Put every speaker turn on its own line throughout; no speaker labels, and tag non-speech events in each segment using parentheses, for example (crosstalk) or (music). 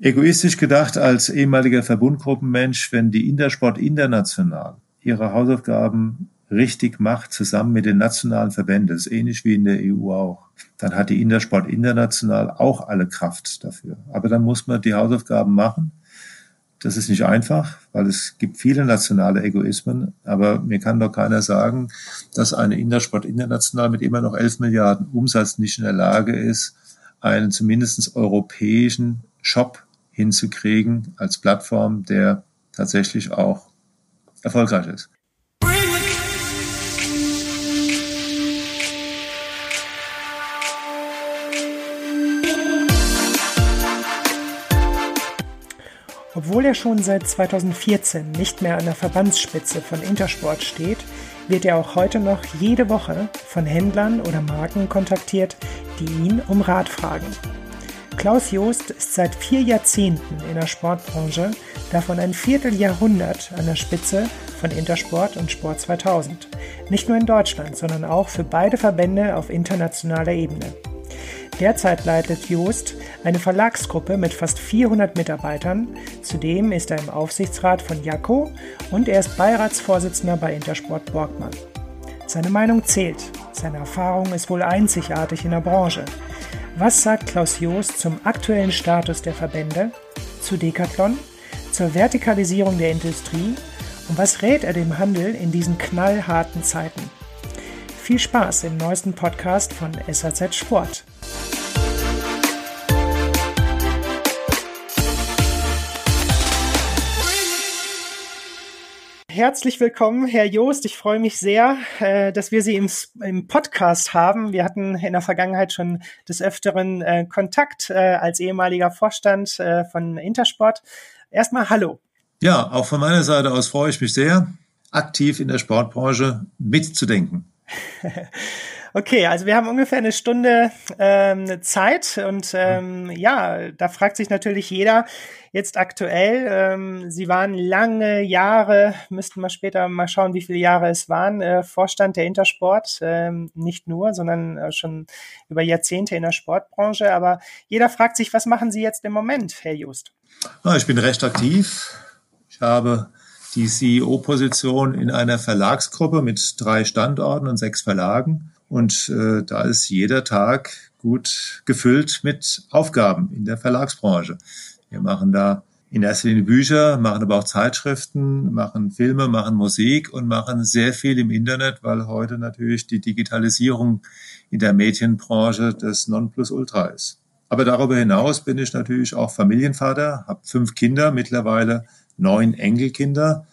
Egoistisch gedacht als ehemaliger Verbundgruppenmensch, wenn die Intersport international ihre Hausaufgaben richtig macht, zusammen mit den nationalen Verbänden, das ist ähnlich wie in der EU auch, dann hat die Intersport international auch alle Kraft dafür. Aber dann muss man die Hausaufgaben machen. Das ist nicht einfach, weil es gibt viele nationale Egoismen, aber mir kann doch keiner sagen, dass eine Intersport international mit immer noch 11 Milliarden Umsatz nicht in der Lage ist, einen zumindest europäischen Shop hinzukriegen als Plattform, der tatsächlich auch erfolgreich ist.
Obwohl er schon seit 2014 nicht mehr an der Verbandsspitze von Intersport steht, wird er auch heute noch jede Woche von Händlern oder Marken kontaktiert, die ihn um Rat fragen. Klaus Joost ist seit vier Jahrzehnten in der Sportbranche, davon ein Vierteljahrhundert an der Spitze von Intersport und Sport 2000. Nicht nur in Deutschland, sondern auch für beide Verbände auf internationaler Ebene. Derzeit leitet Joost eine Verlagsgruppe mit fast 400 Mitarbeitern. Zudem ist er im Aufsichtsrat von Jaco und er ist Beiratsvorsitzender bei Intersport Borgmann. Seine Meinung zählt. Seine Erfahrung ist wohl einzigartig in der Branche. Was sagt Klaus Joost zum aktuellen Status der Verbände, zu Decathlon, zur Vertikalisierung der Industrie und was rät er dem Handel in diesen knallharten Zeiten? Viel Spaß im neuesten Podcast von SAZ Sport. Herzlich willkommen, Herr Joost. Ich freue mich sehr, äh, dass wir Sie im, im, Podcast haben. Wir hatten in der Vergangenheit schon des Öfteren äh, Kontakt äh, als ehemaliger Vorstand von Intersport. Erstmal Hallo.
Ja, auch von meiner Seite aus freue ich mich sehr, aktiv in der Sportbranche mitzudenken. (laughs)
Okay, also wir haben ungefähr eine Stunde ähm, Zeit und ähm, ja, da fragt sich natürlich jeder jetzt aktuell. Ähm, Sie waren lange Jahre, müssten wir später mal schauen, wie viele Jahre es waren, äh, Vorstand der Intersport, ähm, nicht nur, sondern äh, schon über Jahrzehnte in der Sportbranche. Aber jeder fragt sich, was machen Sie jetzt im Moment, Herr Just?
Ah, ich bin recht aktiv. Ich habe die CEO-Position in einer Verlagsgruppe mit drei Standorten und sechs Verlagen. Und äh, da ist jeder Tag gut gefüllt mit Aufgaben in der Verlagsbranche. Wir machen da in erster Linie Bücher, machen aber auch Zeitschriften, machen Filme, machen Musik und machen sehr viel im Internet, weil heute natürlich die Digitalisierung in der Medienbranche das Nonplusultra ist. Aber darüber hinaus bin ich natürlich auch Familienvater, habe fünf Kinder, mittlerweile neun Enkelkinder.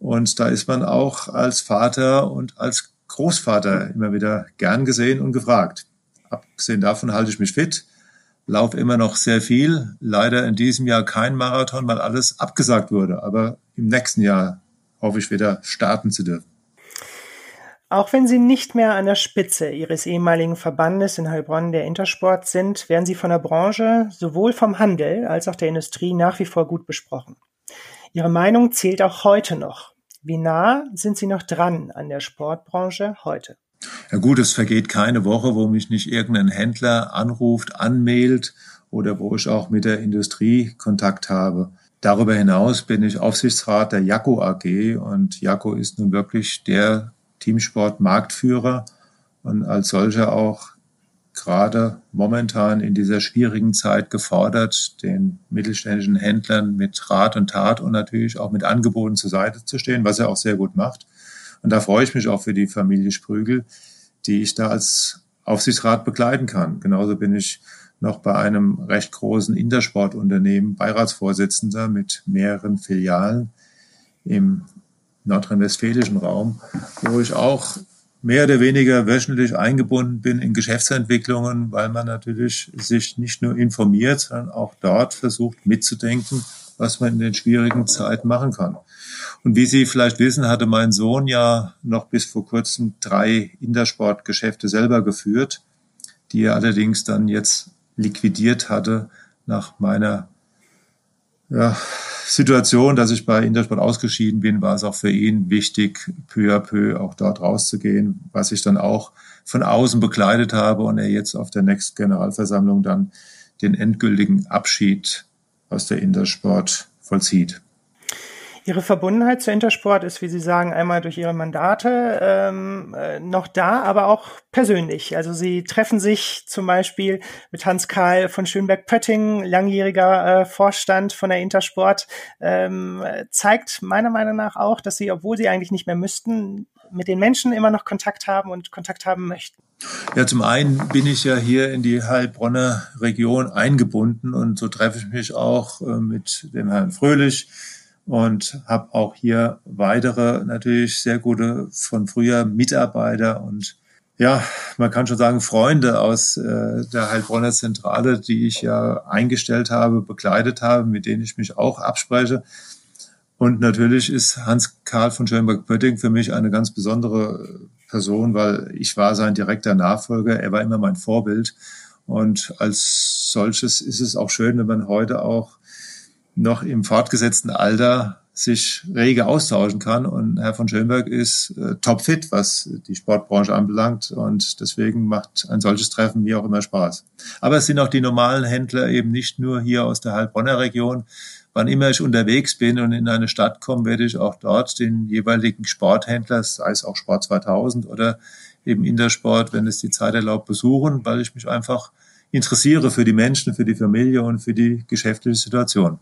Und da ist man auch als Vater und als Großvater immer wieder gern gesehen und gefragt. Abgesehen davon halte ich mich fit, laufe immer noch sehr viel. Leider in diesem Jahr kein Marathon, weil alles abgesagt wurde. Aber im nächsten Jahr hoffe ich wieder starten zu dürfen.
Auch wenn Sie nicht mehr an der Spitze Ihres ehemaligen Verbandes in Heilbronn der Intersport sind, werden Sie von der Branche sowohl vom Handel als auch der Industrie nach wie vor gut besprochen. Ihre Meinung zählt auch heute noch. Wie nah sind Sie noch dran an der Sportbranche heute?
Ja gut, es vergeht keine Woche, wo mich nicht irgendein Händler anruft, anmailt oder wo ich auch mit der Industrie Kontakt habe. Darüber hinaus bin ich Aufsichtsrat der Jaco AG und Jaco ist nun wirklich der Teamsport-Marktführer und als solcher auch gerade momentan in dieser schwierigen Zeit gefordert, den mittelständischen Händlern mit Rat und Tat und natürlich auch mit Angeboten zur Seite zu stehen, was er auch sehr gut macht. Und da freue ich mich auch für die Familie Sprügel, die ich da als Aufsichtsrat begleiten kann. Genauso bin ich noch bei einem recht großen Intersportunternehmen Beiratsvorsitzender mit mehreren Filialen im nordrhein-westfälischen Raum, wo ich auch mehr oder weniger wöchentlich eingebunden bin in Geschäftsentwicklungen, weil man natürlich sich nicht nur informiert, sondern auch dort versucht mitzudenken, was man in den schwierigen Zeiten machen kann. Und wie Sie vielleicht wissen, hatte mein Sohn ja noch bis vor kurzem drei Intersportgeschäfte selber geführt, die er allerdings dann jetzt liquidiert hatte nach meiner ja, Situation, dass ich bei Intersport ausgeschieden bin, war es auch für ihn wichtig, peu à peu auch dort rauszugehen, was ich dann auch von außen begleitet habe und er jetzt auf der nächsten Generalversammlung dann den endgültigen Abschied aus der Intersport vollzieht.
Ihre Verbundenheit zu Intersport ist, wie Sie sagen, einmal durch Ihre Mandate ähm, äh, noch da, aber auch persönlich. Also Sie treffen sich zum Beispiel mit Hans-Karl von Schönberg-Pötting, langjähriger äh, Vorstand von der Intersport, ähm, zeigt meiner Meinung nach auch, dass Sie, obwohl Sie eigentlich nicht mehr müssten, mit den Menschen immer noch Kontakt haben und Kontakt haben möchten.
Ja, zum einen bin ich ja hier in die Heilbronner Region eingebunden und so treffe ich mich auch äh, mit dem Herrn Fröhlich, und habe auch hier weitere natürlich sehr gute von früher Mitarbeiter und ja, man kann schon sagen Freunde aus äh, der Heilbronner Zentrale, die ich ja eingestellt habe, begleitet habe, mit denen ich mich auch abspreche. Und natürlich ist Hans-Karl von Schönberg-Pötting für mich eine ganz besondere Person, weil ich war sein direkter Nachfolger. Er war immer mein Vorbild. Und als solches ist es auch schön, wenn man heute auch noch im fortgesetzten Alter sich rege austauschen kann. Und Herr von Schönberg ist äh, topfit, was die Sportbranche anbelangt. Und deswegen macht ein solches Treffen mir auch immer Spaß. Aber es sind auch die normalen Händler eben nicht nur hier aus der Heilbronner Region. Wann immer ich unterwegs bin und in eine Stadt komme, werde ich auch dort den jeweiligen Sporthändler, sei es auch Sport 2000 oder eben Intersport, wenn es die Zeit erlaubt, besuchen, weil ich mich einfach interessiere für die Menschen, für die Familie und für die geschäftliche Situation.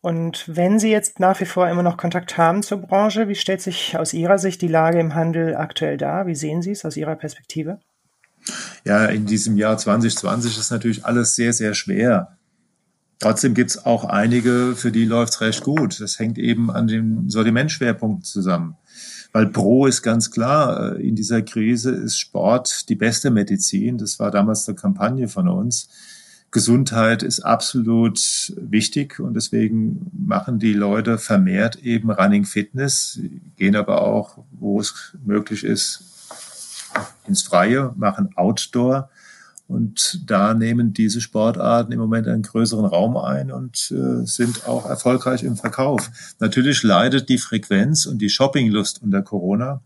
Und wenn Sie jetzt nach wie vor immer noch Kontakt haben zur Branche, wie stellt sich aus Ihrer Sicht die Lage im Handel aktuell dar? Wie sehen Sie es aus Ihrer Perspektive?
Ja, in diesem Jahr 2020 ist natürlich alles sehr, sehr schwer. Trotzdem gibt es auch einige, für die läuft es recht gut. Das hängt eben an dem Sortimentschwerpunkt zusammen. Weil Pro ist ganz klar, äh, in dieser Krise ist Sport die beste Medizin. Das war damals eine Kampagne von uns. Gesundheit ist absolut wichtig und deswegen machen die Leute vermehrt eben Running Fitness, gehen aber auch, wo es möglich ist, ins Freie, machen Outdoor. Und da nehmen diese Sportarten im Moment einen größeren Raum ein und äh, sind auch erfolgreich im Verkauf. Natürlich leidet die Frequenz und die Shoppinglust unter Corona.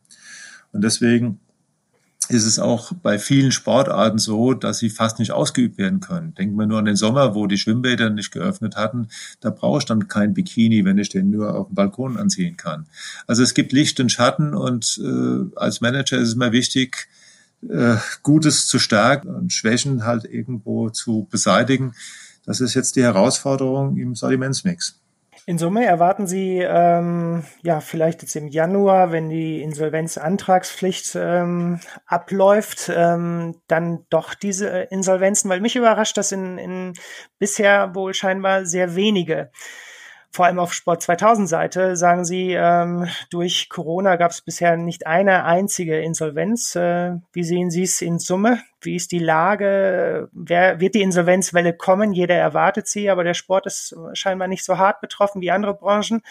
Und deswegen ist es auch bei vielen Sportarten so, dass sie fast nicht ausgeübt werden können. Denken wir nur an den Sommer, wo die Schwimmbäder nicht geöffnet hatten. Da brauche ich dann kein Bikini, wenn ich den nur auf dem Balkon anziehen kann. Also es gibt Licht und Schatten und äh, als Manager ist es immer wichtig, äh, Gutes zu stärken und Schwächen halt irgendwo zu beseitigen. Das ist jetzt die Herausforderung im Sortimentsmix.
In Summe erwarten Sie ähm, ja vielleicht jetzt im Januar, wenn die Insolvenzantragspflicht ähm, abläuft, ähm, dann doch diese Insolvenzen, weil mich überrascht, dass in, in bisher wohl scheinbar sehr wenige vor allem auf Sport 2000 Seite sagen Sie, ähm, durch Corona gab es bisher nicht eine einzige Insolvenz. Äh, wie sehen Sie es in Summe? Wie ist die Lage? Wer wird die Insolvenzwelle kommen? Jeder erwartet sie, aber der Sport ist scheinbar nicht so hart betroffen wie andere Branchen.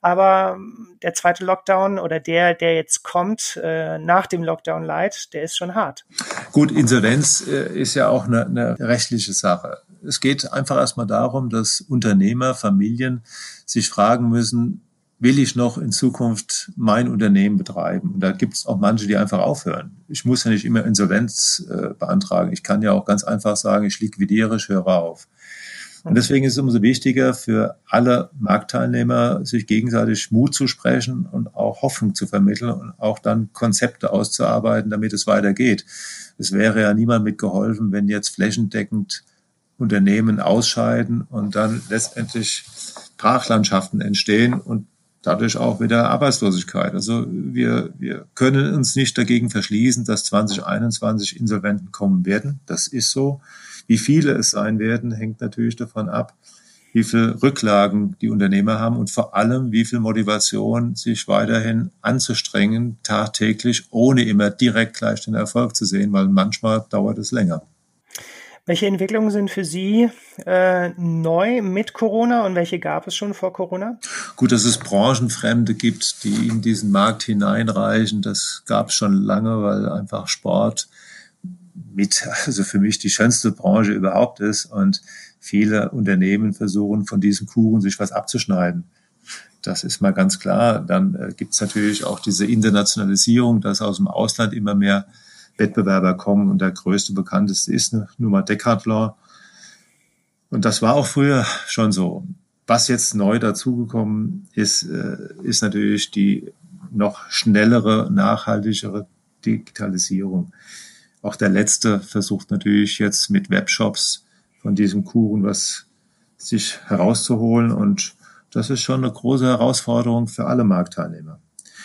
Aber der zweite Lockdown oder der, der jetzt kommt äh, nach dem Lockdown Light, der ist schon hart.
Gut, Insolvenz äh, ist ja auch eine, eine rechtliche Sache. Es geht einfach erstmal darum, dass Unternehmer, Familien sich fragen müssen, will ich noch in Zukunft mein Unternehmen betreiben? Und da gibt es auch manche, die einfach aufhören. Ich muss ja nicht immer Insolvenz äh, beantragen. Ich kann ja auch ganz einfach sagen, ich liquidiere, ich höre auf. Und deswegen ist es umso wichtiger für alle Marktteilnehmer, sich gegenseitig Mut zu sprechen und auch Hoffnung zu vermitteln und auch dann Konzepte auszuarbeiten, damit es weitergeht. Es wäre ja niemand mitgeholfen, wenn jetzt flächendeckend Unternehmen ausscheiden und dann letztendlich Brachlandschaften entstehen und dadurch auch wieder Arbeitslosigkeit. Also wir, wir können uns nicht dagegen verschließen, dass 2021 Insolventen kommen werden. Das ist so. Wie viele es sein werden, hängt natürlich davon ab, wie viel Rücklagen die Unternehmer haben und vor allem, wie viel Motivation, sich weiterhin anzustrengen, tagtäglich, ohne immer direkt gleich den Erfolg zu sehen, weil manchmal dauert es länger.
Welche Entwicklungen sind für Sie äh, neu mit Corona und welche gab es schon vor Corona?
Gut, dass es Branchenfremde gibt, die in diesen Markt hineinreichen, das gab es schon lange, weil einfach Sport mit, also für mich die schönste Branche überhaupt ist und viele Unternehmen versuchen von diesem Kuchen sich was abzuschneiden. Das ist mal ganz klar. Dann äh, gibt es natürlich auch diese Internationalisierung, dass aus dem Ausland immer mehr Wettbewerber kommen und der größte bekannteste ist nun mal Decathlon. Und das war auch früher schon so. Was jetzt neu dazugekommen ist, äh, ist natürlich die noch schnellere, nachhaltigere Digitalisierung. Auch der letzte versucht natürlich jetzt mit Webshops von diesem Kuchen was sich herauszuholen. Und das ist schon eine große Herausforderung für alle Marktteilnehmer.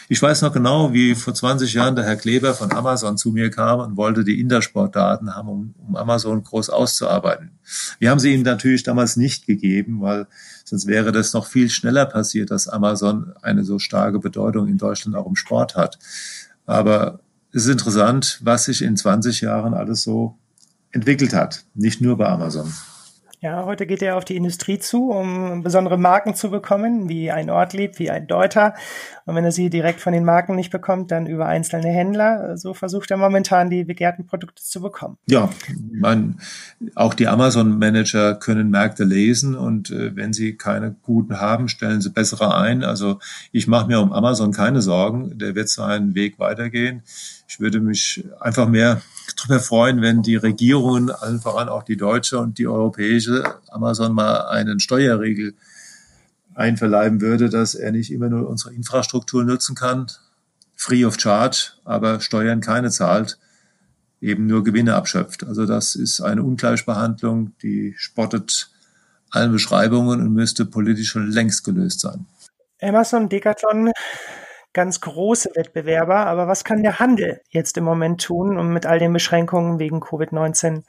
Ich weiß noch genau, wie vor 20 Jahren der Herr Kleber von Amazon zu mir kam und wollte die Intersport-Daten haben, um, um Amazon groß auszuarbeiten. Wir haben sie ihm natürlich damals nicht gegeben, weil sonst wäre das noch viel schneller passiert, dass Amazon eine so starke Bedeutung in Deutschland auch im Sport hat. Aber es ist interessant, was sich in 20 Jahren alles so entwickelt hat. Nicht nur bei Amazon.
Ja, heute geht er auf die Industrie zu, um besondere Marken zu bekommen, wie ein Ortlieb, wie ein Deuter. Und wenn er sie direkt von den Marken nicht bekommt, dann über einzelne Händler. So versucht er momentan die begehrten Produkte zu bekommen.
Ja, man, auch die Amazon-Manager können Märkte lesen und äh, wenn sie keine guten haben, stellen sie bessere ein. Also ich mache mir um Amazon keine Sorgen. Der wird seinen Weg weitergehen. Ich würde mich einfach mehr darüber freuen, wenn die Regierungen, allen voran auch die deutsche und die europäische, Amazon mal einen Steuerregel einverleiben würde, dass er nicht immer nur unsere Infrastruktur nutzen kann, free of charge, aber Steuern keine zahlt, eben nur Gewinne abschöpft. Also das ist eine Ungleichbehandlung, die spottet allen Beschreibungen und müsste politisch schon längst gelöst sein.
Amazon Decathlon ganz große Wettbewerber. Aber was kann der Handel jetzt im Moment tun, um mit all den Beschränkungen wegen Covid-19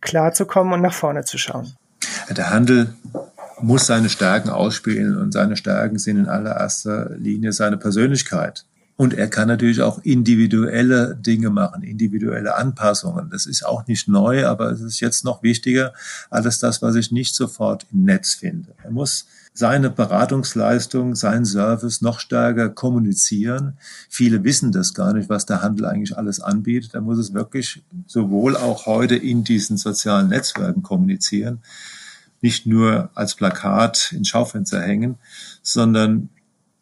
klarzukommen und nach vorne zu schauen?
Der Handel muss seine Stärken ausspielen und seine Stärken sind in allererster Linie seine Persönlichkeit. Und er kann natürlich auch individuelle Dinge machen, individuelle Anpassungen. Das ist auch nicht neu, aber es ist jetzt noch wichtiger, alles das, was ich nicht sofort im Netz finde. Er muss seine Beratungsleistung, sein Service noch stärker kommunizieren. Viele wissen das gar nicht, was der Handel eigentlich alles anbietet. Da muss es wirklich sowohl auch heute in diesen sozialen Netzwerken kommunizieren, nicht nur als Plakat ins Schaufenster hängen, sondern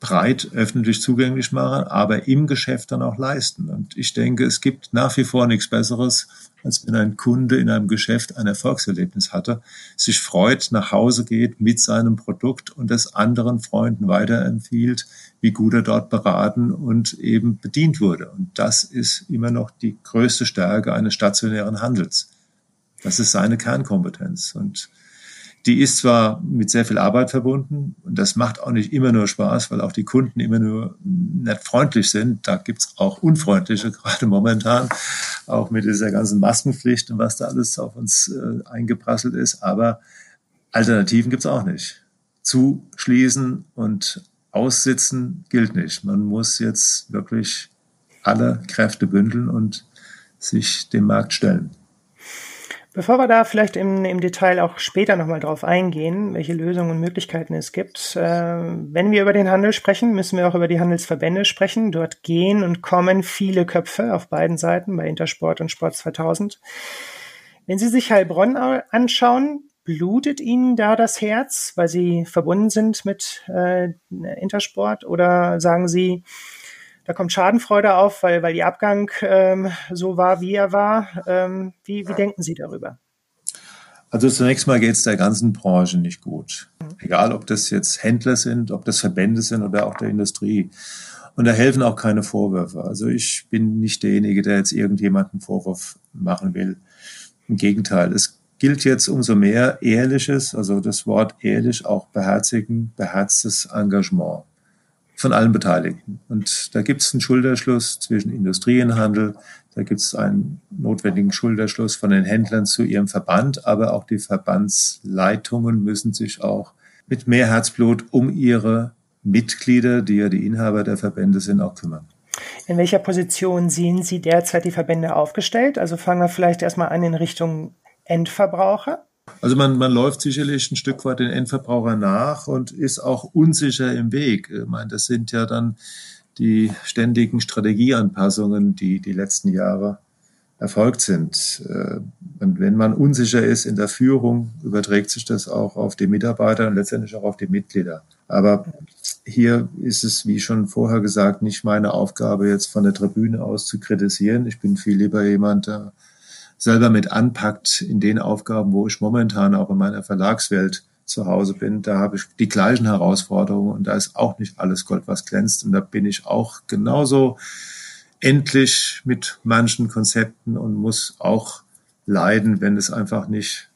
breit öffentlich zugänglich machen, aber im Geschäft dann auch leisten. Und ich denke, es gibt nach wie vor nichts Besseres, als wenn ein Kunde in einem Geschäft ein Erfolgserlebnis hatte, sich freut, nach Hause geht mit seinem Produkt und es anderen Freunden weiterempfiehlt, wie gut er dort beraten und eben bedient wurde. Und das ist immer noch die größte Stärke eines stationären Handels. Das ist seine Kernkompetenz. Und die ist zwar mit sehr viel Arbeit verbunden und das macht auch nicht immer nur Spaß, weil auch die Kunden immer nur nicht freundlich sind. Da gibt's auch unfreundliche, (laughs) gerade momentan, auch mit dieser ganzen Maskenpflicht und was da alles auf uns äh, eingeprasselt ist. Aber Alternativen gibt's auch nicht. Zuschließen und aussitzen gilt nicht. Man muss jetzt wirklich alle Kräfte bündeln und sich dem Markt stellen.
Bevor wir da vielleicht im, im Detail auch später nochmal drauf eingehen, welche Lösungen und Möglichkeiten es gibt, äh, wenn wir über den Handel sprechen, müssen wir auch über die Handelsverbände sprechen. Dort gehen und kommen viele Köpfe auf beiden Seiten, bei Intersport und Sport 2000. Wenn Sie sich Heilbronn anschauen, blutet Ihnen da das Herz, weil Sie verbunden sind mit äh, Intersport? Oder sagen Sie, da kommt Schadenfreude auf, weil, weil Ihr Abgang ähm, so war, wie er war. Ähm, wie, wie denken Sie darüber?
Also zunächst mal geht es der ganzen Branche nicht gut. Egal, ob das jetzt Händler sind, ob das Verbände sind oder auch der Industrie. Und da helfen auch keine Vorwürfe. Also ich bin nicht derjenige, der jetzt irgendjemanden Vorwurf machen will. Im Gegenteil, es gilt jetzt umso mehr ehrliches, also das Wort ehrlich auch beherzigen, beherztes Engagement von allen Beteiligten. Und da gibt es einen Schulterschluss zwischen Industrie und Handel, da gibt es einen notwendigen Schulterschluss von den Händlern zu ihrem Verband, aber auch die Verbandsleitungen müssen sich auch mit mehr Herzblut um ihre Mitglieder, die ja die Inhaber der Verbände sind, auch kümmern.
In welcher Position sehen Sie derzeit die Verbände aufgestellt? Also fangen wir vielleicht erstmal an in Richtung Endverbraucher.
Also man, man läuft sicherlich ein Stück weit den Endverbraucher nach und ist auch unsicher im Weg. Ich meine, das sind ja dann die ständigen Strategieanpassungen, die die letzten Jahre erfolgt sind. Äh, und wenn man unsicher ist in der Führung, überträgt sich das auch auf die Mitarbeiter und letztendlich auch auf die Mitglieder. Aber hier ist es, wie schon vorher gesagt, nicht meine Aufgabe, jetzt von der Tribüne aus zu kritisieren. Ich bin viel lieber jemand, der selber mit anpackt in den Aufgaben, wo ich momentan auch in meiner Verlagswelt zu Hause bin, da habe ich die gleichen Herausforderungen und da ist auch nicht alles Gold, was glänzt. Und da bin ich auch genauso endlich mit manchen Konzepten und muss auch leiden, wenn es einfach nicht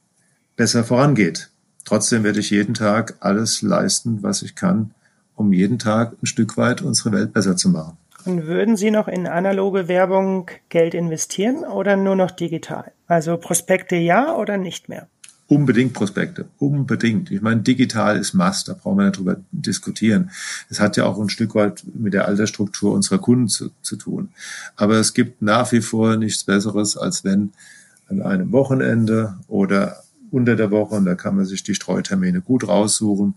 besser vorangeht. Trotzdem werde ich jeden Tag alles leisten, was ich kann, um jeden Tag ein Stück weit unsere Welt besser zu machen.
Und würden Sie noch in analoge Werbung Geld investieren oder nur noch digital? Also Prospekte ja oder nicht mehr?
Unbedingt Prospekte, unbedingt. Ich meine, digital ist Must, da brauchen wir nicht drüber diskutieren. Es hat ja auch ein Stück weit mit der Altersstruktur unserer Kunden zu, zu tun. Aber es gibt nach wie vor nichts Besseres, als wenn an einem Wochenende oder unter der Woche, und da kann man sich die Streutermine gut raussuchen,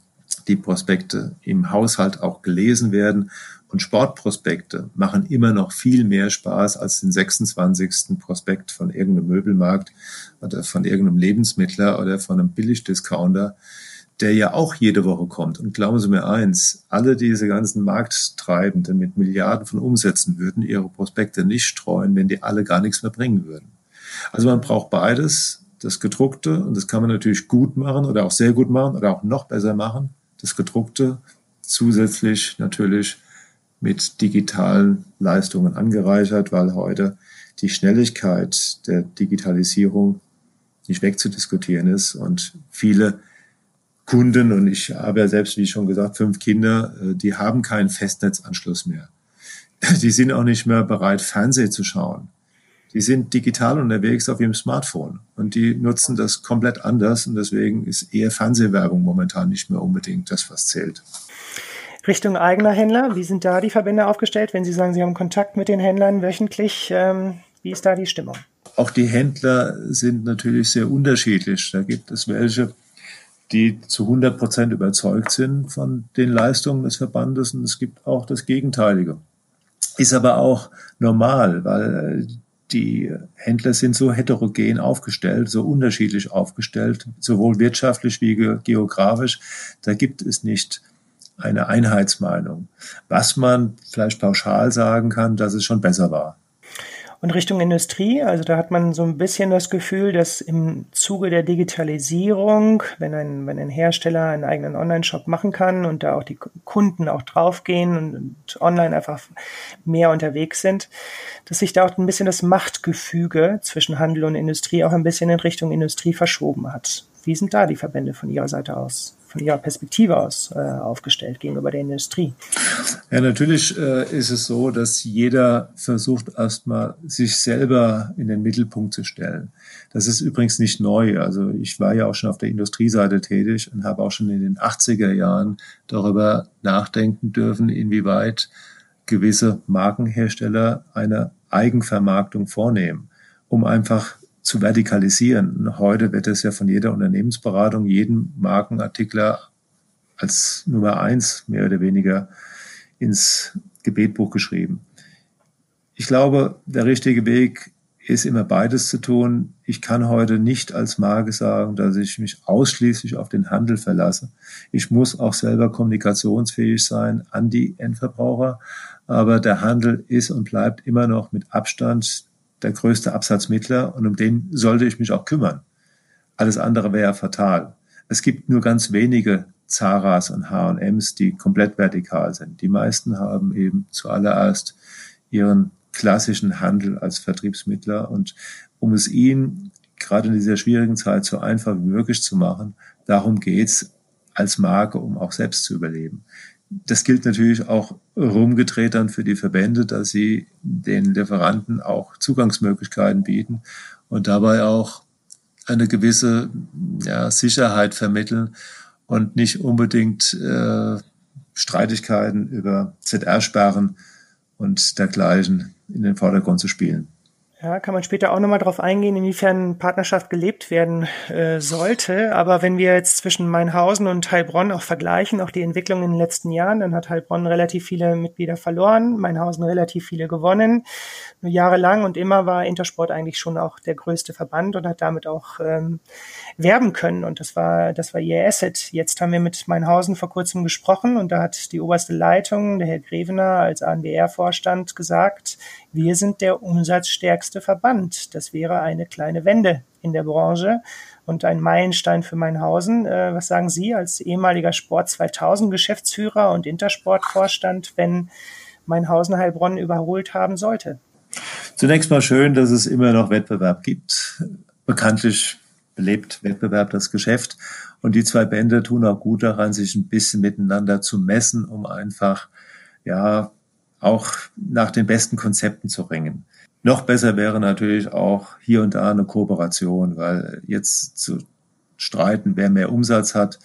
die Prospekte im Haushalt auch gelesen werden. Und Sportprospekte machen immer noch viel mehr Spaß als den 26. Prospekt von irgendeinem Möbelmarkt oder von irgendeinem Lebensmittler oder von einem Billigdiscounter, der ja auch jede Woche kommt. Und glauben Sie mir eins, alle diese ganzen Markttreibenden mit Milliarden von Umsätzen würden ihre Prospekte nicht streuen, wenn die alle gar nichts mehr bringen würden. Also man braucht beides, das gedruckte, und das kann man natürlich gut machen oder auch sehr gut machen oder auch noch besser machen, das gedruckte, zusätzlich natürlich mit digitalen Leistungen angereichert, weil heute die Schnelligkeit der Digitalisierung nicht wegzudiskutieren ist und viele Kunden, und ich habe ja selbst, wie schon gesagt, fünf Kinder, äh, die haben keinen Festnetzanschluss mehr. (laughs) Die sind auch nicht mehr bereit, Fernsehen zu schauen die sind digital unterwegs auf ihrem Smartphone und die nutzen das komplett anders und deswegen ist eher Fernsehwerbung momentan nicht mehr unbedingt das, was zählt.
Richtung eigener Händler, wie sind da die Verbände aufgestellt? Wenn Sie sagen, Sie haben Kontakt mit den Händlern wöchentlich, ähm, wie ist da die Stimmung?
Auch die Händler sind natürlich sehr unterschiedlich. Da gibt es welche, die zu 100 Prozent überzeugt sind von den Leistungen des Verbandes und es gibt auch das Gegenteilige. Ist aber auch normal, weil die Händler sind so heterogen aufgestellt, so unterschiedlich aufgestellt, sowohl wirtschaftlich wie geografisch. Da gibt es nicht eine Einheitsmeinung. Was man vielleicht pauschal sagen kann, dass es schon besser war.
Und Richtung Industrie, also da hat man so ein bisschen das Gefühl, dass im Zuge der Digitalisierung, wenn ein, wenn ein Hersteller einen eigenen Online-Shop machen kann und da auch die Kunden auch draufgehen und, und online einfach mehr unterwegs sind, dass sich da auch ein bisschen das Machtgefüge zwischen Handel und Industrie auch ein bisschen in Richtung Industrie verschoben hat. Wie sind da die Verbände von Ihrer Seite aus? Von Ihrer Perspektive aus äh, aufgestellt gegenüber der Industrie?
Ja, natürlich äh, ist es so, dass jeder versucht erstmal sich selber in den Mittelpunkt zu stellen. Das ist übrigens nicht neu. Also ich war ja auch schon auf der Industrieseite tätig und habe auch schon in den 80er Jahren darüber nachdenken dürfen, inwieweit gewisse Markenhersteller eine Eigenvermarktung vornehmen, um einfach zu vertikalisieren. Heute wird es ja von jeder Unternehmensberatung, jedem Markenartikler als Nummer eins mehr oder weniger ins Gebetbuch geschrieben. Ich glaube, der richtige Weg ist immer beides zu tun. Ich kann heute nicht als Marke sagen, dass ich mich ausschließlich auf den Handel verlasse. Ich muss auch selber kommunikationsfähig sein an die Endverbraucher. Aber der Handel ist und bleibt immer noch mit Abstand der größte Absatzmittler und um den sollte ich mich auch kümmern. Alles andere wäre fatal. Es gibt nur ganz wenige Zaras und H&Ms, die komplett vertikal sind. Die meisten haben eben zuallererst ihren klassischen Handel als Vertriebsmittler und um es ihnen gerade in dieser schwierigen Zeit so einfach wie möglich zu machen, darum geht's als Marke, um auch selbst zu überleben. Das gilt natürlich auch rumgedreht dann für die Verbände, dass sie den Lieferanten auch Zugangsmöglichkeiten bieten und dabei auch eine gewisse ja, Sicherheit vermitteln und nicht unbedingt äh, Streitigkeiten über ZR-Sperren und dergleichen in den Vordergrund zu spielen.
Ja, kann man später auch nochmal drauf eingehen, inwiefern Partnerschaft gelebt werden äh, sollte. Aber wenn wir jetzt zwischen Mainhausen und Heilbronn auch vergleichen, auch die Entwicklung in den letzten Jahren, dann hat Heilbronn relativ viele Mitglieder verloren, Mainhausen relativ viele gewonnen, nur jahrelang und immer war Intersport eigentlich schon auch der größte Verband und hat damit auch ähm, werben können. Und das war, das war ihr Asset. Jetzt haben wir mit Meinhausen vor kurzem gesprochen und da hat die oberste Leitung, der Herr Grevener als ANBR-Vorstand gesagt, wir sind der umsatzstärkste Verband. Das wäre eine kleine Wende in der Branche und ein Meilenstein für Meinhausen. Äh, was sagen Sie als ehemaliger Sport 2000 Geschäftsführer und Intersportvorstand, wenn Meinhausen Heilbronn überholt haben sollte?
Zunächst mal schön, dass es immer noch Wettbewerb gibt. Bekanntlich belebt Wettbewerb das Geschäft. Und die zwei Bände tun auch gut daran, sich ein bisschen miteinander zu messen, um einfach, ja, auch nach den besten Konzepten zu ringen. Noch besser wäre natürlich auch hier und da eine Kooperation, weil jetzt zu streiten, wer mehr Umsatz hat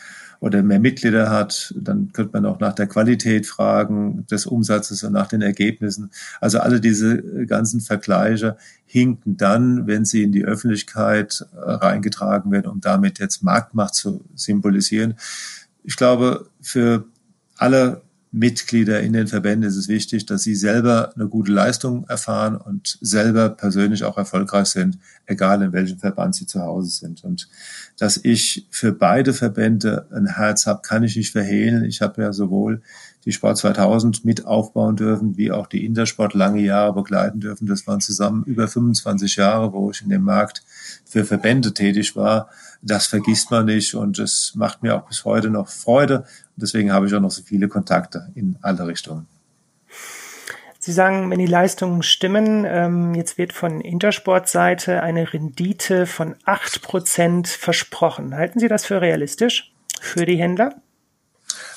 oder mehr Mitglieder hat, dann könnte man auch nach der Qualität fragen des Umsatzes und nach den Ergebnissen. Also alle diese ganzen Vergleiche hinken dann, wenn sie in die Öffentlichkeit äh, reingetragen werden, um damit jetzt Marktmacht zu symbolisieren. Ich glaube, für alle Mitglieder in den Verbänden ist es wichtig, dass sie selber eine gute Leistung erfahren und selber persönlich auch erfolgreich sind, egal in welchem Verband sie zu Hause sind. Und dass ich für beide Verbände ein Herz habe, kann ich nicht verhehlen. Ich habe ja sowohl die Sport 2000 mit aufbauen dürfen, wie auch die Intersport lange Jahre begleiten dürfen. Das waren zusammen über 25 Jahre, wo ich in dem Markt für Verbände tätig war. Das vergisst man nicht und es macht mir auch bis heute noch Freude. Deswegen habe ich auch noch so viele Kontakte in alle Richtungen.
Sie sagen, wenn die Leistungen stimmen, ähm, jetzt wird von Intersport-Seite eine Rendite von acht Prozent versprochen. Halten Sie das für realistisch für die Händler?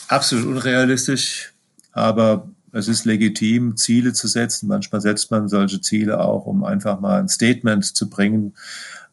Absolut unrealistisch, aber es ist legitim, Ziele zu setzen. Manchmal setzt man solche Ziele auch, um einfach mal ein Statement zu bringen.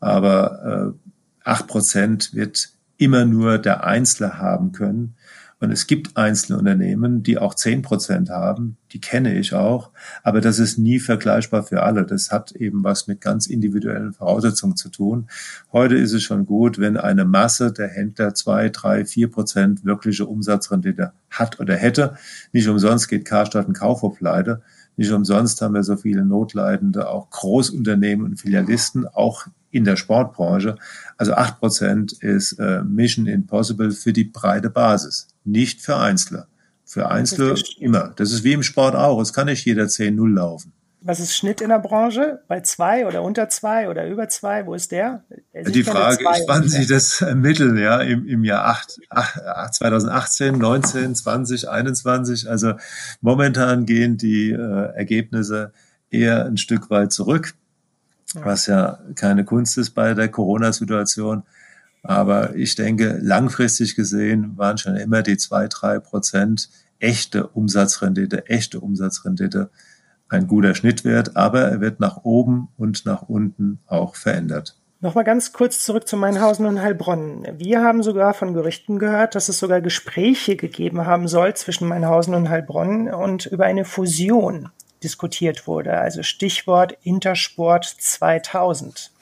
Aber äh, acht Prozent wird immer nur der Einzelne haben können. Und es gibt einzelne Unternehmen, die auch zehn Prozent haben, die kenne ich auch, aber das ist nie vergleichbar für alle. Das hat eben was mit ganz individuellen Voraussetzungen zu tun. Heute ist es schon gut, wenn eine Masse der Händler zwei, drei, vier Prozent wirkliche Umsatzrendite hat oder hätte. Nicht umsonst geht Karstadt und Kaufhof pleite. Nicht umsonst haben wir so viele Notleidende, auch Großunternehmen und Filialisten, auch in der Sportbranche. Also acht Prozent ist äh, Mission Impossible für die breite Basis, nicht für Einzelne. Für Einzelne das immer. Das ist wie im Sport auch. Es kann nicht jeder 10-0 laufen.
Was ist Schnitt in der Branche? Bei zwei oder unter zwei oder über zwei? Wo ist der?
der die Frage ist, wann Sie das ermitteln, ja, im, im Jahr 8, 8, 2018, 19, 20, 21. Also momentan gehen die äh, Ergebnisse eher ein Stück weit zurück was ja keine Kunst ist bei der Corona-Situation. Aber ich denke, langfristig gesehen waren schon immer die zwei, drei Prozent echte Umsatzrendite, echte Umsatzrendite ein guter Schnittwert, aber er wird nach oben und nach unten auch verändert.
Nochmal ganz kurz zurück zu Meinhausen und Heilbronn. Wir haben sogar von Gerüchten gehört, dass es sogar Gespräche gegeben haben soll zwischen Meinhausen und Heilbronn und über eine Fusion diskutiert wurde, also Stichwort Intersport 2000.